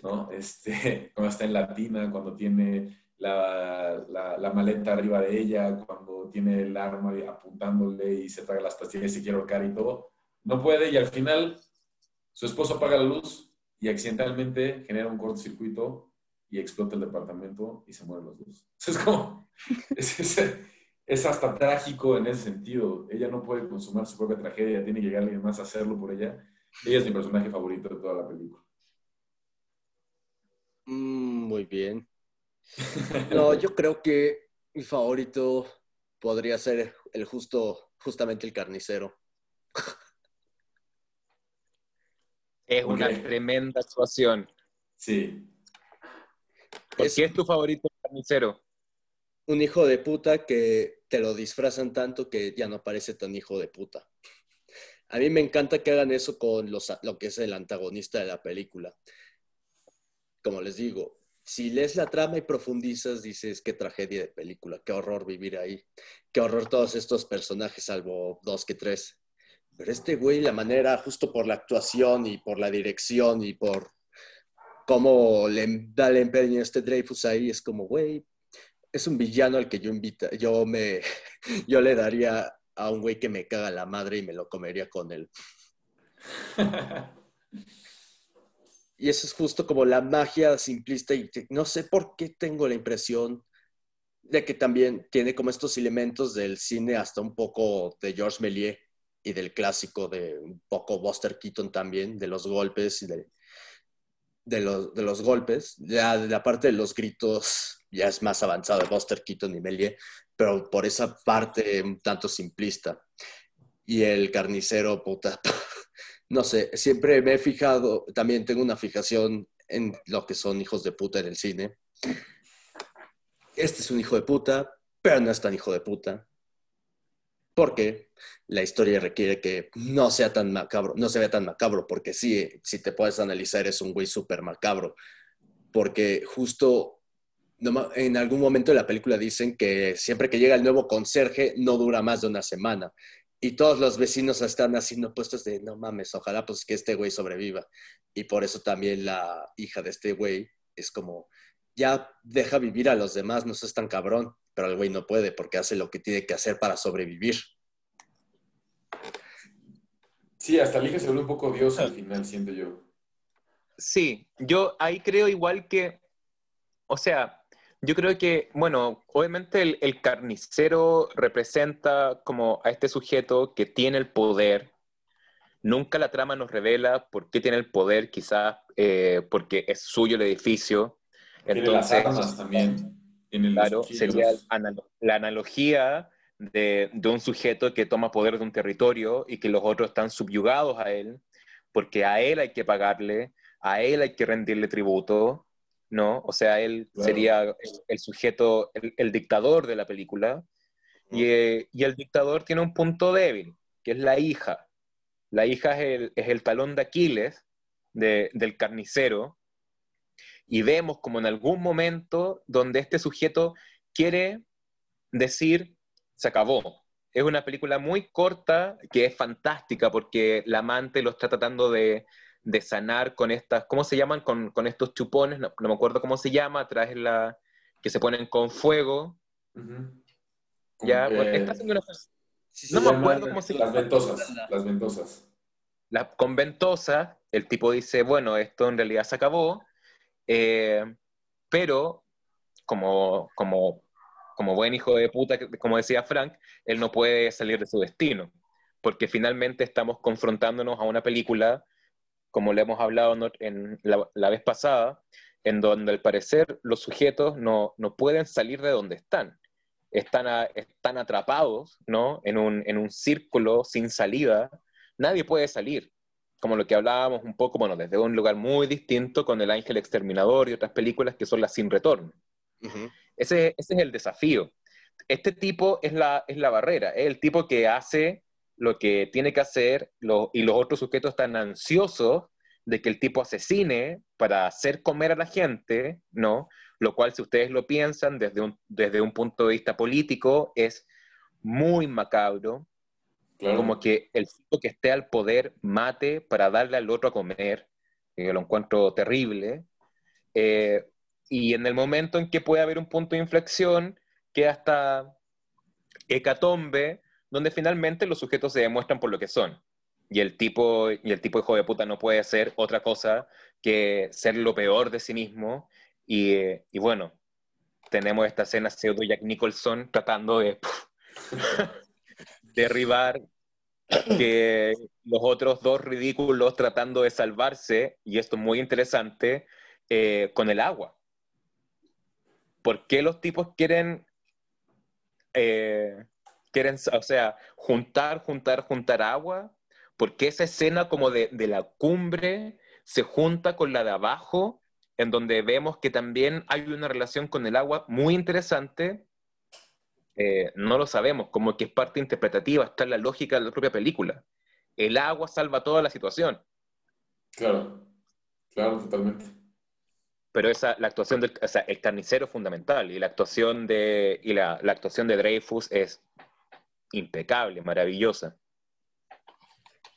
¿no? Este, cuando está en la tina, cuando tiene la, la, maleta arriba de ella, cuando tiene el arma apuntándole y se traga las pastillas y se quiere ahorcar y todo, no puede, y al final su esposo apaga la luz y accidentalmente genera un cortocircuito y explota el departamento y se mueren los dos. Es como, es hasta trágico en ese sentido. Ella no puede consumar su propia tragedia, tiene que llegar alguien más a hacerlo por ella. Ella es mi personaje favorito de toda la película. Mm, muy bien. No, yo creo que mi favorito podría ser el justo, justamente el carnicero. Es una tremenda actuación. Sí, ¿Por Es- qué es tu favorito el carnicero? Un hijo de puta que te lo disfrazan tanto que ya no parece tan hijo de puta. A mí me encanta que hagan eso con los, lo que es el antagonista de la película. Como les digo, si lees la trama y profundizas, dices qué tragedia de película, qué horror vivir ahí, qué horror todos estos personajes, salvo dos que tres. Pero este güey, la manera, justo por la actuación y por la dirección y por cómo le da el empeño a este Dreyfus ahí, es como, güey, es un villano al que yo invita, yo me, yo le daría a un güey que me caga la madre y me lo comería con él. Y eso es justo como la magia simplista y no sé por qué tengo la impresión de que también tiene como estos elementos del cine hasta un poco de Georges Méliès y del clásico de un poco Buster Keaton también, de los golpes y de, de, los, de los golpes. Ya de la parte de los gritos ya es más avanzado de Buster Keaton y Méliès, pero por esa parte un tanto simplista. Y el carnicero, puta, no sé, siempre me he fijado, también tengo una fijación en lo que son hijos de puta en el cine. Este es un hijo de puta, pero no es tan hijo de puta. Porque la historia requiere que no sea tan macabro, no se vea tan macabro, porque sí, si te puedes analizar, es un güey súper macabro. Porque justo en algún momento de la película dicen que siempre que llega el nuevo conserje no dura más de una semana. Y todos los vecinos están haciendo puestos de, no mames, ojalá pues que este güey sobreviva. Y por eso también la hija de este güey es como, ya deja vivir a los demás, no seas tan cabrón. Pero el güey no puede porque hace lo que tiene que hacer para sobrevivir. Sí, hasta el hijo se vuelve un poco Dios al final, siento yo. Sí, yo ahí creo igual que, o sea, yo creo que, bueno, obviamente el, el carnicero representa como a este sujeto que tiene el poder. Nunca la trama nos revela por qué tiene el poder, quizás eh, porque es suyo el edificio. Tiene las Entonces, armas también. Tiene Claro, sería la analogía de, de un sujeto que toma poder de un territorio y que los otros están subyugados a él, porque a él hay que pagarle, a él hay que rendirle tributo, ¿no? O sea, él Claro. sería el, el sujeto, el, el dictador de la película, y, eh, y el dictador tiene un punto débil, que es la hija. La hija es el, es el talón de Aquiles de- del carnicero, y vemos como en algún momento donde este sujeto quiere decir, se acabó. Es una película muy corta que es fantástica porque la amante lo está tratando de, de sanar con estas, ¿cómo se llaman? Con, con estos chupones, no, no me acuerdo cómo se llama, atrás en la que se ponen con fuego. Ya, Como bueno, que está haciendo una- Sí, No me acuerdo cómo se Las llama. ventosas, las ventosas. la, con ventosa, el tipo dice, bueno, esto en realidad se acabó, eh, pero como, como, como buen hijo de puta, como decía Frank, él no puede salir de su destino, porque finalmente estamos confrontándonos a una película, como le hemos hablado en, la, la vez pasada, en donde al parecer los sujetos no, no pueden salir de donde están. Están, a- están atrapados ¿no? en, un, en un círculo sin salida. Nadie puede salir. Como lo que hablábamos un poco, bueno, desde un lugar muy distinto con El Ángel Exterminador y otras películas que son las sin retorno. Ese, ese es el desafío. Este tipo es la, es la barrera, es el tipo que hace lo que tiene que hacer lo- y los otros sujetos están ansiosos de que el tipo asesine para hacer comer a la gente, ¿no? Lo cual, si ustedes lo piensan desde un, desde un punto de vista político, es muy macabro, Claro. como que el tipo que esté al poder mate para darle al otro a comer, que yo lo encuentro terrible. Eh, y en el momento en que puede haber un punto de inflexión, que hasta hecatombe, donde finalmente los sujetos se demuestran por lo que son. Y el tipo, y el tipo hijo de puta no puede hacer otra cosa que ser lo peor de sí mismo. Y, y bueno, tenemos esta escena pseudo Jack Nicholson tratando de derribar que los otros dos ridículos tratando de salvarse, y esto es muy interesante, eh, con el agua. ¿Por qué los tipos quieren, eh, quieren, o sea, juntar, juntar, juntar agua? ¿Por qué esa escena como de, de la cumbre se junta con la de abajo, en donde vemos que también hay una relación con el agua muy interesante? Eh, no lo sabemos, como que es parte interpretativa, está en la lógica de la propia película. El agua salva toda la situación, Claro, claro, totalmente. pero esa, la actuación del, o sea, el carnicero es fundamental y la actuación de, y la, la actuación de Dreyfus es impecable, maravillosa.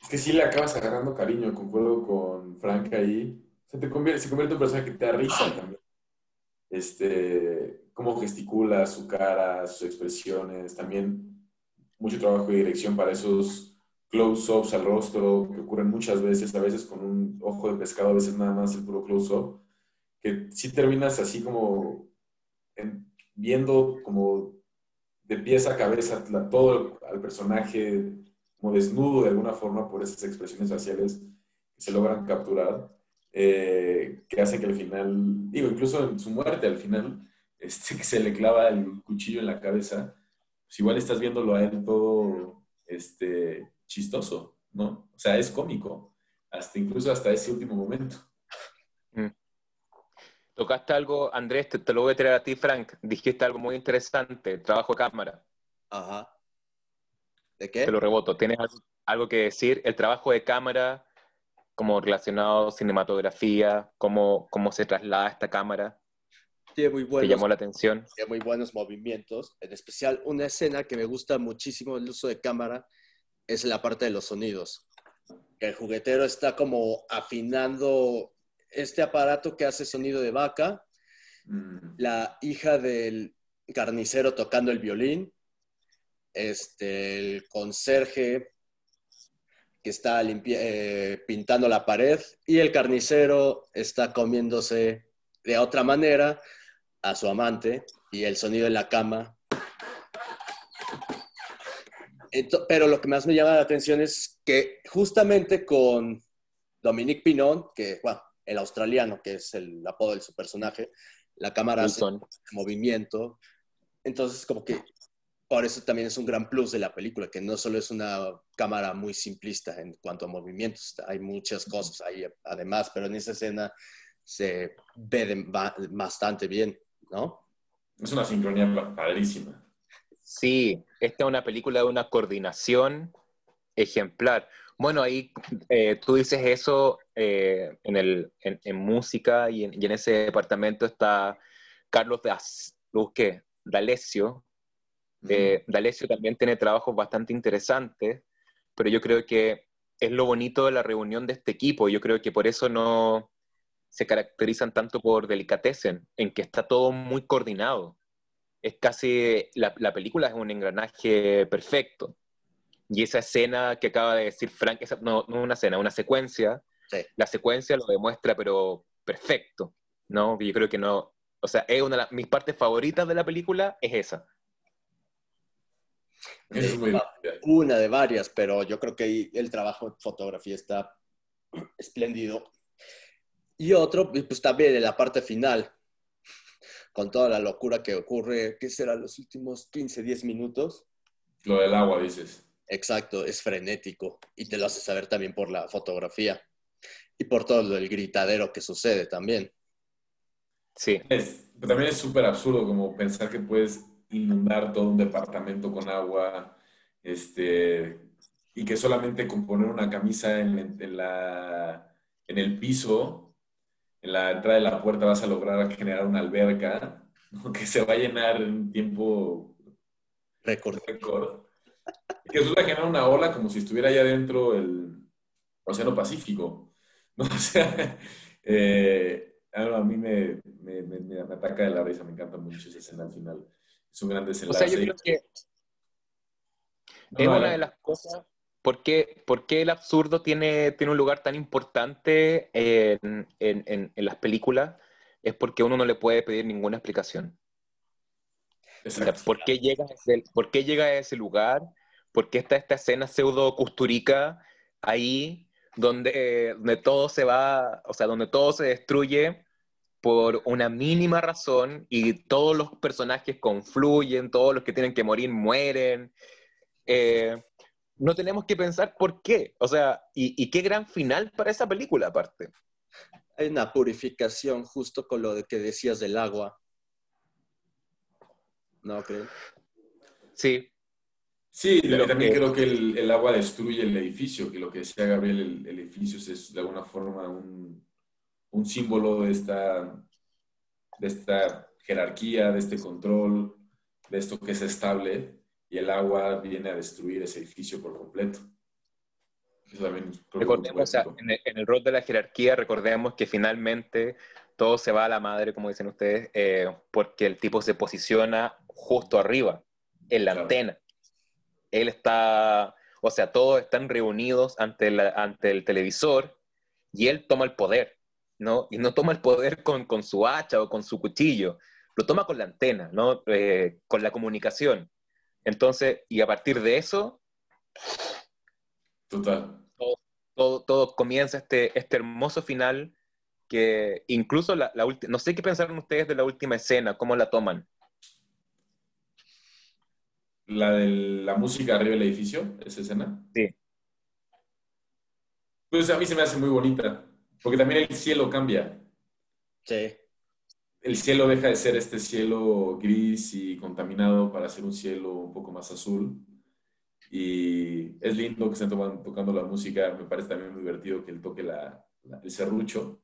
Es que sí le acabas agarrando cariño, concuerdo con Frank ahí. Se te convierte, se convierte en un personaje que te da risa también. Este, cómo gesticula, su cara, sus expresiones, también mucho trabajo de dirección para esos close-ups al rostro que ocurren muchas veces, a veces con un ojo de pescado, a veces nada más el puro close-up, que sí terminas así como en- viendo como de pies a cabeza todo al personaje como desnudo de alguna forma por esas expresiones faciales que se logran capturar, eh, que hacen que al final, digo, incluso en su muerte al final, este, que se le clava el cuchillo en la cabeza, pues igual estás viéndolo a él todo este, chistoso, ¿no? O sea, es cómico, hasta incluso hasta ese último momento. Tocaste algo, Andrés, te, te lo voy a tirar a ti, Frank. Dijiste algo muy interesante, trabajo de cámara. Ajá. ¿De Te qué? lo reboto. ¿Tienes algo, algo que decir? El trabajo de cámara, como relacionado cinematografía, cómo, cómo se traslada esta cámara, Tiene muy ¿te buenos, llamó la atención? tiene muy buenos movimientos. En especial, una escena que me gusta muchísimo el uso de cámara es la parte de los sonidos. El juguetero está como afinando este aparato que hace sonido de vaca Mm. la hija del carnicero tocando el violín, este, el conserje que está eh, pintando la pared y el carnicero está comiéndose de otra manera a su amante y el sonido en la cama. Pero lo que más me llama la atención es que justamente con Dominique Pinon, que, bueno, el australiano, que es el apodo de su personaje, la cámara hace Wilson. movimiento. Entonces, como que por eso también es un gran plus de la película, que no solo es una cámara muy simplista en cuanto a movimientos, hay muchas cosas ahí además, pero en esa escena se ve bastante bien, ¿no? Es una sincronía pa- padrísima. Sí, esta es una película de una coordinación ejemplar. Bueno, ahí eh, tú dices eso eh, en, el, en, en música y en, y en ese departamento está Carlos Das, busqué, D'Alessio. Eh, D'Alessio también tiene trabajos bastante interesantes, pero yo creo que es lo bonito de la reunión de este equipo. Yo creo que por eso no se caracterizan tanto por delicatessen, en que está todo muy coordinado. Es casi, la, la película es un engranaje perfecto. Y esa escena que acaba de decir Frank, esa- no, no una escena, una secuencia, Sí. la secuencia lo demuestra, pero perfecto, ¿no? Yo creo que no, o sea, es una de las- mis partes favoritas de la película es esa. Es muy divertido. Una de varias, pero yo creo que ahí el trabajo de fotografía está espléndido. Y otro, pues también en la parte final, con toda la locura que ocurre, ¿qué será los últimos 15, 10 minutos? Lo del agua, dices. Exacto, es frenético y te lo hace saber también por la fotografía y por todo lo del gritadero que sucede también. Sí, Es- pero también es súper absurdo como pensar que puedes inundar todo un departamento con agua, este, y que solamente con poner una camisa en, en la, en el piso, en la entrada de la puerta, vas a lograr generar una alberca que se va a llenar en un tiempo Récord. Récord. Y que resulta generar una ola como si estuviera allá adentro el Océano Pacífico. ¿no? O sea, eh, a a mí me, me, me- me ataca de la risa, me encanta mucho esa escena al final. Es un gran o desenlace. sea, yo creo que No, es no, una de las cosas, ¿por qué, por qué el absurdo tiene, tiene un lugar tan importante en, en- en- en las películas? Es porque uno no le puede pedir ninguna explicación. O sea. ¿por, qué llega a ese, ¿Por qué llega a ese lugar? ¿Por qué está esta escena pseudo custurica ahí donde, eh, donde todo se va, o sea, donde todo se destruye por una mínima razón y todos los personajes confluyen, todos los que tienen que morir mueren? Eh, no tenemos que pensar por qué. O sea, y, y qué gran final para esa película aparte. Hay una purificación justo con lo de que decías del agua. ¿No creo? Sí, Sí, Lo también que- creo que el, el agua destruye el edificio, que lo que decía Gabriel, el, el edificio es de alguna forma un, un símbolo de esta, de esta jerarquía, de este control, de esto que es estable, y el agua viene a destruir ese edificio por completo. Eso también Recordemos, o sea, en, el, en el rol de la jerarquía, recordemos que finalmente todo se va a la madre, como dicen ustedes, eh, porque el tipo se posiciona justo arriba, en la Claro. antena. Él está, o sea, todos están reunidos ante, la- ante el televisor y él toma el poder, ¿no? Y no toma el poder con, con su hacha o con su cuchillo, lo toma con la antena, ¿no? Eh, con la comunicación. Entonces, y a partir de eso, Total. todo, todo comienza este, este hermoso final que incluso la, la no sé qué pensaron ustedes de la última escena, cómo la toman. La de la música arriba del edificio, esa escena. Sí. Pues a mí se me hace muy bonita, porque también el cielo cambia. Sí. el cielo deja de ser este cielo gris y contaminado para ser un cielo un poco más azul. Y es lindo que estén toman- tocando la música. Me parece también muy divertido que él toque la, la- el serrucho,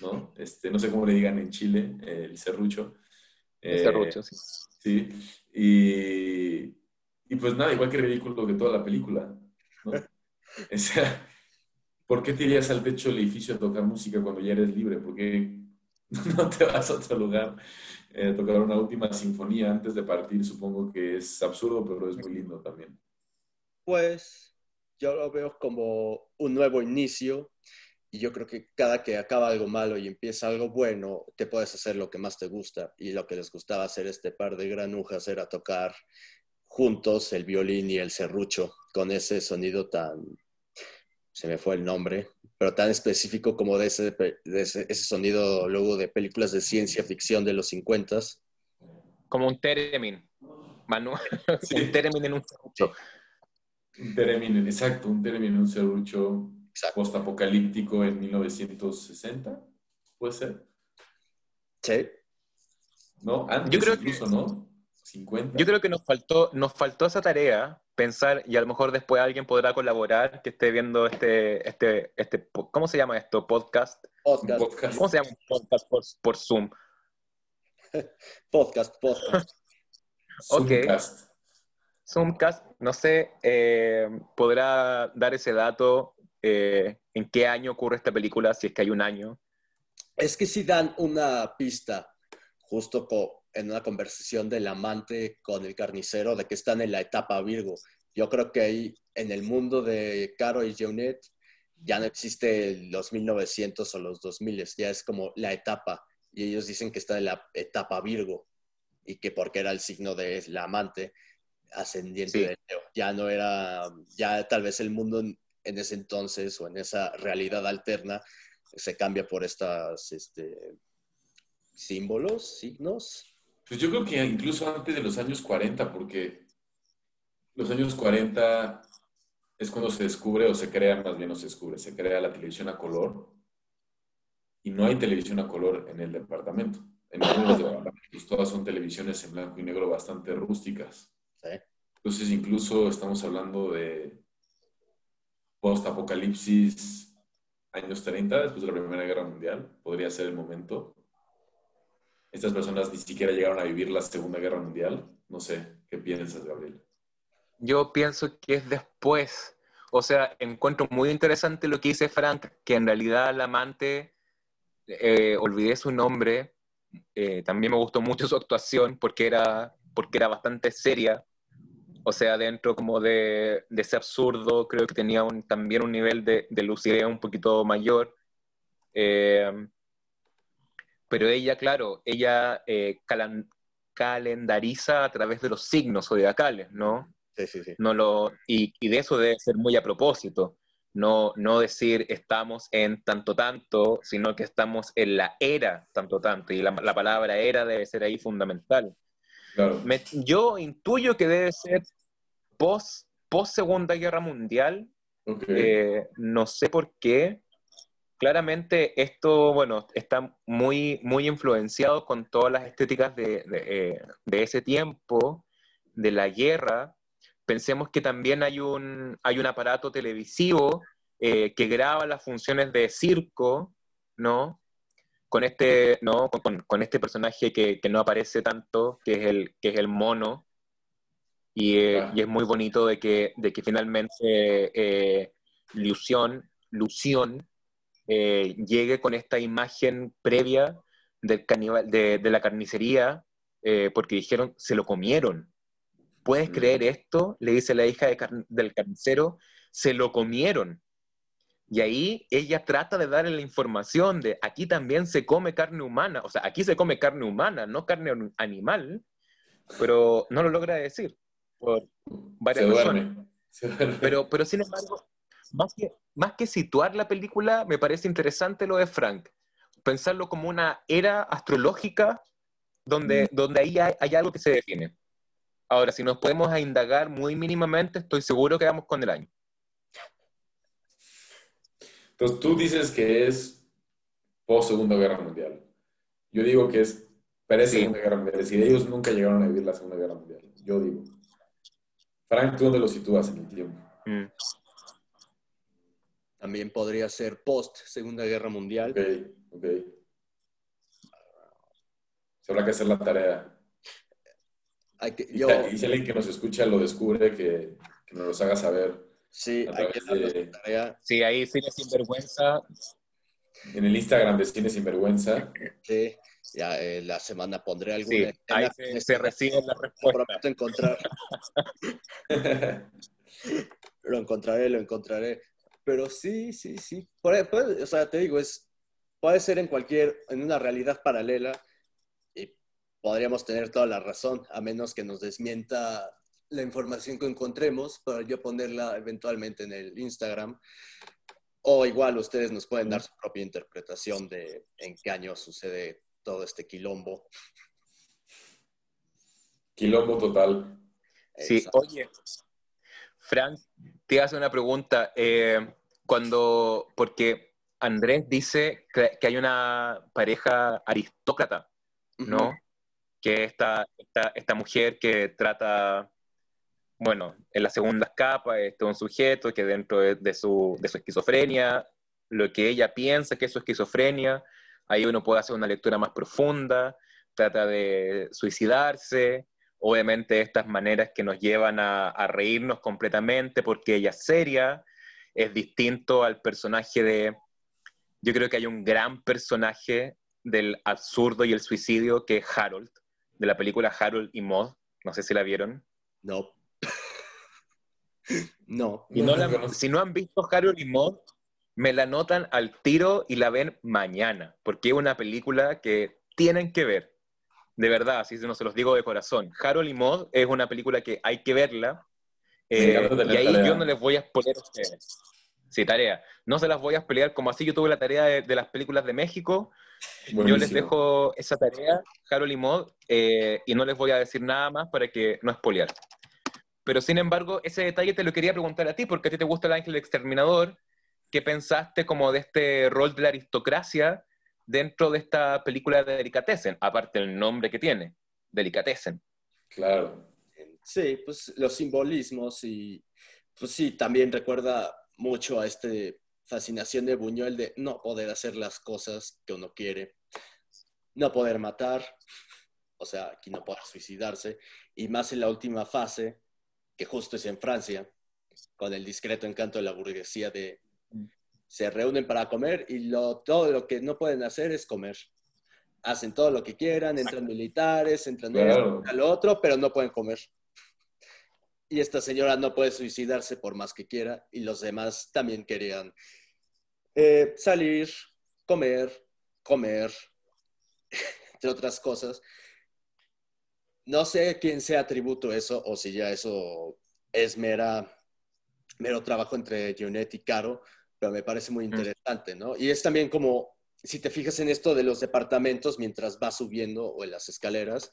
¿no? Este, no sé cómo le digan en Chile, eh, el serrucho. El Eh, serrucho, sí. Sí. Y, y pues nada, igual que ridículo que toda la película, ¿no? O sea, ¿por qué te irías al techo del edificio a tocar música cuando ya eres libre? ¿Por qué no te vas a otro lugar. Eh, tocar una última sinfonía antes de partir, supongo que es absurdo, pero es muy lindo también. Pues yo lo veo como un nuevo inicio y yo creo que cada que acaba algo malo y empieza algo bueno, te puedes hacer lo que más te gusta. Y lo que les gustaba hacer este par de granujas era tocar juntos el violín y el serrucho con ese sonido tan, se me fue el nombre, pero tan específico como de ese, ese, sonido luego de películas de ciencia ficción de los 50. Como un teremin, Manu, un teremin en un serrucho. Un teremin, exacto, un teremin en un serrucho post-apocalíptico en 1960, ¿puede ser? Sí. ¿No? Antes yo creo incluso, ¿no? 50. Yo creo que nos faltó, nos faltó esa tarea, pensar, y a lo mejor después alguien podrá colaborar, que esté viendo este, este, este ¿cómo se llama esto? Podcast. Podcast. ¿Cómo se llama un podcast por, por Zoom? podcast, podcast. ok. Zoomcast. Zoomcast, no sé, eh, podrá dar ese dato eh, en qué año ocurre esta película, si es que hay un año. Es que si dan una pista justo en una conversación del amante con el carnicero de que están en la etapa Virgo. Yo creo que ahí en el mundo de Caro y Jonet ya no existe los 1900 o los 2000, ya es como la etapa. Y ellos dicen que está en la etapa Virgo y que porque era el signo de la amante ascendiente de Leo. Ya no era, ya tal vez el mundo en ese entonces o en esa realidad alterna se cambia por estos este, símbolos, signos. Pues yo creo que incluso antes de los años 40, porque los años 40 es cuando se descubre o se crea, más bien no se descubre, se crea la televisión a color y no hay televisión a color en el departamento. En los departamentos todas son televisiones en blanco y negro bastante rústicas. Entonces incluso estamos hablando de post-apocalipsis, años 30, después de la Primera Guerra Mundial, podría ser el momento. Estas personas ni siquiera llegaron a vivir la Segunda Guerra Mundial. No sé, ¿qué piensas, Gabriel? Yo pienso que es después. O sea, encuentro muy interesante lo que dice Frank, que en realidad la amante, eh, olvidé su nombre, eh, también me gustó mucho su actuación porque era, porque era bastante seria, o sea, dentro como de, ese absurdo, creo que tenía también un nivel de, lucidez un poquito mayor. Eh, pero ella, claro, ella eh, calendariza a través de los signos zodiacales, ¿no? Sí, sí, sí. No lo, y, de eso debe ser muy a propósito. No, no decir estamos en tanto tanto, sino que estamos en la era tanto tanto. Y la, la palabra era debe ser ahí fundamental yo intuyo que debe ser post, post Segunda Guerra Mundial. Eh, no sé por qué. Claramente esto, bueno, está muy, muy influenciado con todas las estéticas de, eh, ese tiempo, de la guerra. Pensemos que también hay un, hay un aparato televisivo eh, que graba las funciones de circo, ¿no? Con este, ¿no? Con, este personaje que, no aparece tanto, que es el, que es el mono, y, eh, es muy bonito de que, de que finalmente eh, Lución, eh, llegue con esta imagen previa del canibal, de, la carnicería, porque dijeron, se lo comieron. ¿Puedes creer mm. esto? Le dice la hija del carnicero, se lo comieron. Y ahí ella trata de darle la información de aquí también se come carne humana, o sea, aquí se come carne humana, no carne animal, pero no lo logra decir por varias razones. Pero, pero sin embargo, más que, más que situar la película, me parece interesante lo de Frank. Pensarlo como una era astrológica donde, mm. donde ahí hay, hay, algo que se define. Ahora, si nos podemos indagar muy mínimamente, estoy seguro que vamos con el año. Entonces tú dices que es post Segunda Guerra Mundial. Yo digo que es pre Segunda Guerra Mundial. Es decir, ellos nunca llegaron a vivir la Segunda Guerra Mundial. Yo digo. Frank, ¿tú dónde lo sitúas en el tiempo? Mm. También podría ser post Segunda Guerra Mundial. Ok, ok. Se habrá que hacer la tarea. y si alguien que nos escucha lo descubre, que, que nos los haga saber Sí, hay que Sí, ahí sin sinvergüenza. En el Instagram de Cine Sinvergüenza. Sí, ya eh, la semana pondré alguna. Sí, ahí se, se reciben las respuestas. Prometo encontrar. lo encontraré, lo encontraré. Pero sí, sí, sí. Por, por- o sea, te digo, es, puede ser en cualquier, en una realidad paralela y podríamos tener toda la razón, a menos que nos desmienta la información que encontremos para yo ponerla eventualmente en el Instagram. O igual ustedes nos pueden dar su propia interpretación de en qué año sucede todo este quilombo. Quilombo total. Sí, Exacto. oye, Frank, te hace una pregunta. eh, cuando, porque Andrés dice que, hay una pareja aristócrata, ¿no? Ujú. Que esta, esta, esta mujer que trata, bueno, en las segundas capas, este un sujeto que dentro de, su esquizofrenia, lo que ella piensa que es su esquizofrenia, ahí uno puede hacer una lectura más profunda, trata de suicidarse, obviamente estas maneras que nos llevan a, a reírnos completamente porque ella es seria, es distinto al personaje de, yo creo que hay un gran personaje del absurdo y el suicidio que es Harold, de la película Harold y Maud, no sé si la vieron. No. No. Y No, no la- no conozco. si no han visto Harold y Maud, me la notan al tiro y la ven mañana, porque es una película que tienen que ver. De verdad, así no se los digo de corazón. Harold y Maud es una película que hay que verla. Eh, y ahí tarea. yo no les voy a exponer a ustedes. Sí, tarea. No se las voy a pelear como así yo tuve la tarea de, de las películas de México. Yo les dejo esa tarea, Harold y Maud, eh, y no les voy a decir nada más para que no espolear. Pero sin embargo, ese detalle te lo quería preguntar a ti, porque a ti te gusta el ángel exterminador. ¿Qué pensaste como de este rol de la aristocracia dentro de esta película de Delicatessen? Aparte del nombre que tiene, Delicatessen. Claro. Sí, pues los simbolismos y pues sí, también recuerda mucho a esta fascinación de Buñuel de no poder hacer las cosas que uno quiere, no poder matar, o sea, aquí no poder suicidarse, y más en la última fase, que justo es en Francia, con el discreto encanto de la burguesía de se reúnen para comer y lo, todo lo que no pueden hacer es comer. Hacen todo lo que quieran, entran militares, entran Claro. esto, al otro, pero no pueden comer. Y esta señora no puede suicidarse por más que quiera y los demás también querían eh, salir, comer, comer, entre otras cosas. No sé quién sea tributo eso o si ya eso es mera, mero trabajo entre Gionet y Caro, pero me parece muy interesante, ¿no? Y es también como, si te fijas en esto de los departamentos, mientras vas subiendo o en las escaleras,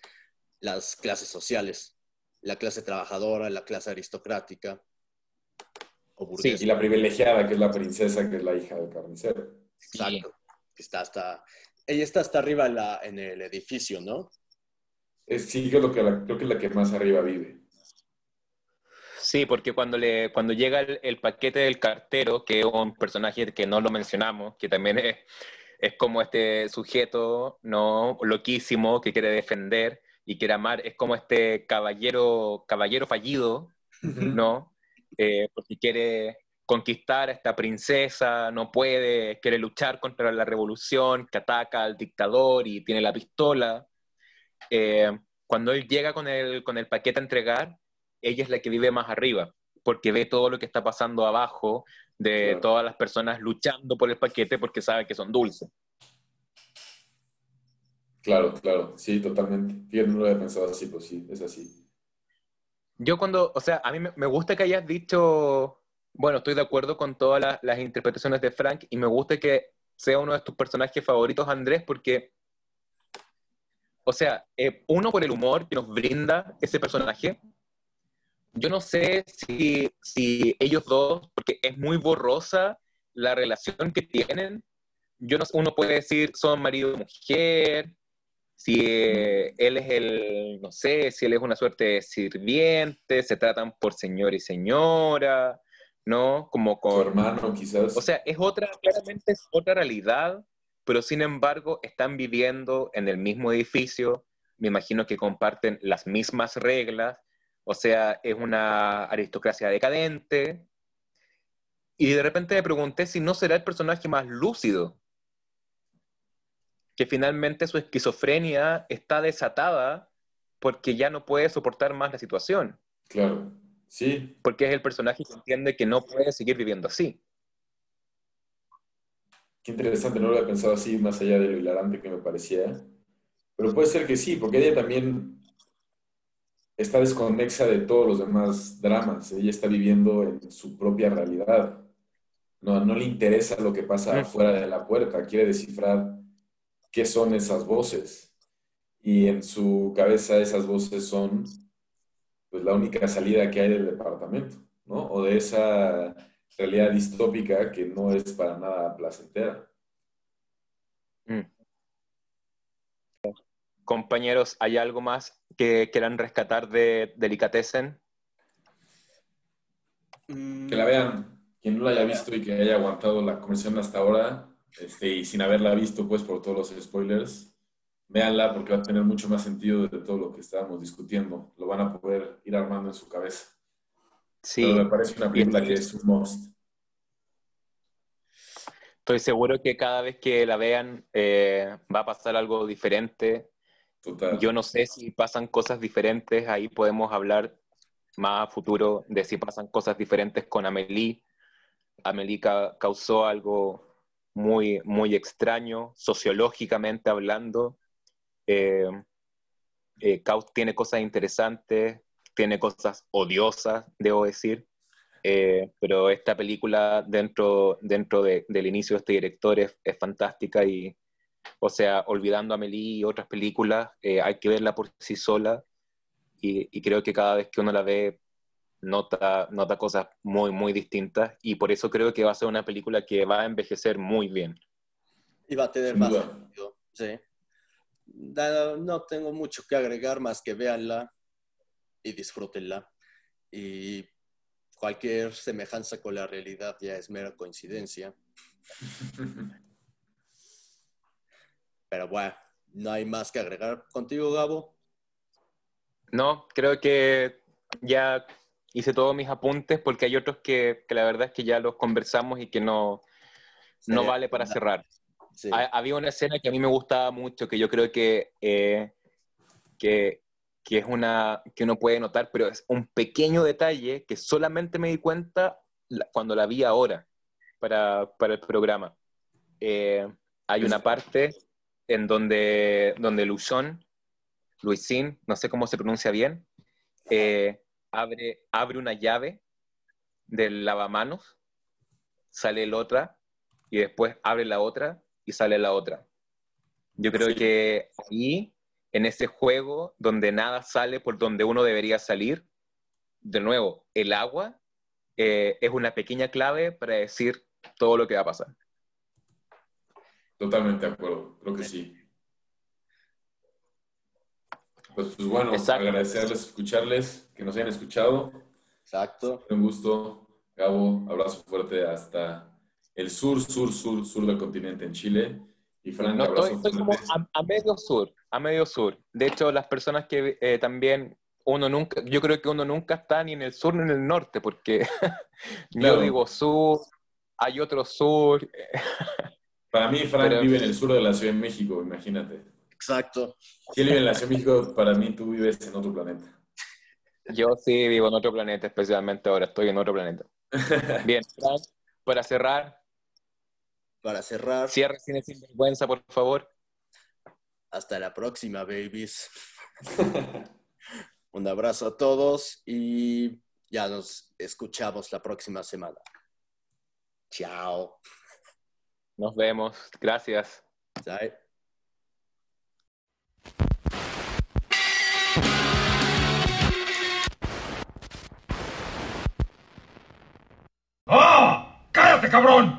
las clases sociales, la clase trabajadora, la clase aristocrática o burguesa. Y la privilegiada, que es la princesa, que es la hija del carnicero. Exacto. Está hasta, ella está hasta arriba en, la- en el edificio, ¿no? Es, sí, lo que la- creo que es la que más arriba vive. Sí, porque cuando, le, cuando llega el, el paquete del cartero, que es un personaje que no lo mencionamos, que también es, es como este sujeto no loquísimo que quiere defender y quiere amar, es como este caballero, caballero fallido, ¿no? Eh, porque quiere conquistar a esta princesa, no puede, quiere luchar contra la revolución, que ataca al dictador y tiene la pistola. Eh, cuando él llega con el, con el paquete a entregar, ella es la que vive más arriba, porque ve todo lo que está pasando abajo de Claro. todas las personas luchando por el paquete porque sabe que son dulces. Claro, claro, sí, totalmente. Fíjate, no lo había pensado así, pues sí, es así. Yo cuando, o sea, a mí me, me gusta que hayas dicho, bueno, estoy de acuerdo con todas las, las interpretaciones de Frank y me gusta que sea uno de tus personajes favoritos, Andrés, porque, o sea, eh, uno por el humor que nos brinda ese personaje. Yo no sé si, si ellos dos, porque es muy borrosa la relación que tienen. Yo no, uno puede decir son marido y mujer, si eh, él es el, no sé, si él es una suerte de sirviente, se tratan por señor y señora, ¿no? Como Su con... hermano, quizás. O sea, es otra, claramente es otra realidad, pero sin embargo están viviendo en el mismo edificio, me imagino que comparten las mismas reglas, o sea, es una aristocracia decadente. Y de repente me pregunté si no será el personaje más lúcido que finalmente su esquizofrenia está desatada porque ya no puede soportar más la situación. Claro, sí. Porque es el personaje que entiende que no puede seguir viviendo así. Qué interesante, no lo había pensado así, más allá de lo hilarante que me parecía. Pero puede ser que sí, porque ella también está desconexa de todos los demás dramas. Ella está viviendo en su propia realidad. No, no le interesa lo que pasa afuera de la puerta. Quiere descifrar qué son esas voces. Y en su cabeza esas voces son pues, la única salida que hay del departamento, ¿no? O de esa realidad distópica que no es para nada placentera. Mm. Compañeros, ¿hay algo más que quieran rescatar de Delicatessen? Que la vean. Quien no la haya visto y que haya aguantado la conversación hasta ahora, este, y sin haberla visto, pues por todos los spoilers, véanla porque va a tener mucho más sentido de todo lo que estábamos discutiendo. Lo van a poder ir armando en su cabeza. Sí. Pero me parece una película que es un must. Estoy seguro que cada vez que la vean eh, va a pasar algo diferente. Total. Yo no sé si pasan cosas diferentes, ahí podemos hablar más a futuro de si pasan cosas diferentes con Amelie. Amelie causó algo muy, muy extraño, sociológicamente hablando. Eh, eh tiene cosas interesantes, tiene cosas odiosas, debo decir. Eh, pero esta película dentro, dentro del inicio de este director es, fantástica y, o sea, olvidando a Amelie y otras películas, eh, hay que verla por sí sola y, y, creo que cada vez que uno la ve nota, nota cosas muy, muy distintas y por eso creo que va a ser una película que va a envejecer muy bien. Y va a tener más sí. No tengo mucho que agregar más que véanla y disfrútenla. Y cualquier semejanza con la realidad ya es mera coincidencia. Pero bueno, no hay más que agregar contigo, Gabo. No, creo que ya hice todos mis apuntes porque hay otros que, la verdad es que ya los conversamos y que no, no vale para cerrar. había una escena que a mí me gustaba mucho, que yo creo que, eh, que, que, es una que uno puede notar, pero es un pequeño detalle que solamente me di cuenta cuando la vi ahora para, para el programa. Eh, hay una parte en donde, donde Luisín, no sé cómo se pronuncia bien, eh, abre, abre una llave del lavamanos, sale la otra, y después abre la otra y sale la otra. Yo creo que ahí, en ese juego donde nada sale por donde uno debería salir, de nuevo, el agua eh, es una pequeña clave para decir todo lo que va a pasar. Totalmente de acuerdo, creo que sí. Pues, pues bueno, agradecerles, escucharles, que nos hayan escuchado. Exacto. Un gusto, Gabo. Abrazo fuerte hasta el sur, sur, sur, sur del continente en Chile. Y Frank, no, abrazo estoy, como a, medio sur, a medio sur. De hecho, las personas que eh, también uno nunca, yo creo que uno nunca está ni en el sur ni en el norte, porque yo digo sur, hay otro sur. Para mí, Frank vive en el sur de la Ciudad de México, imagínate. Exacto. Si él vive en la Ciudad de México, para mí tú vives en otro planeta. Yo sí vivo en otro planeta, especialmente ahora estoy en otro planeta. Bien, para cerrar. Para cerrar. Cierre sin vergüenza, por favor. Hasta la próxima, babies. Un abrazo a todos y ya nos escuchamos la próxima semana. Chao. Nos vemos. Gracias. Bye. ¡Ah! ¡Cállate, cabrón!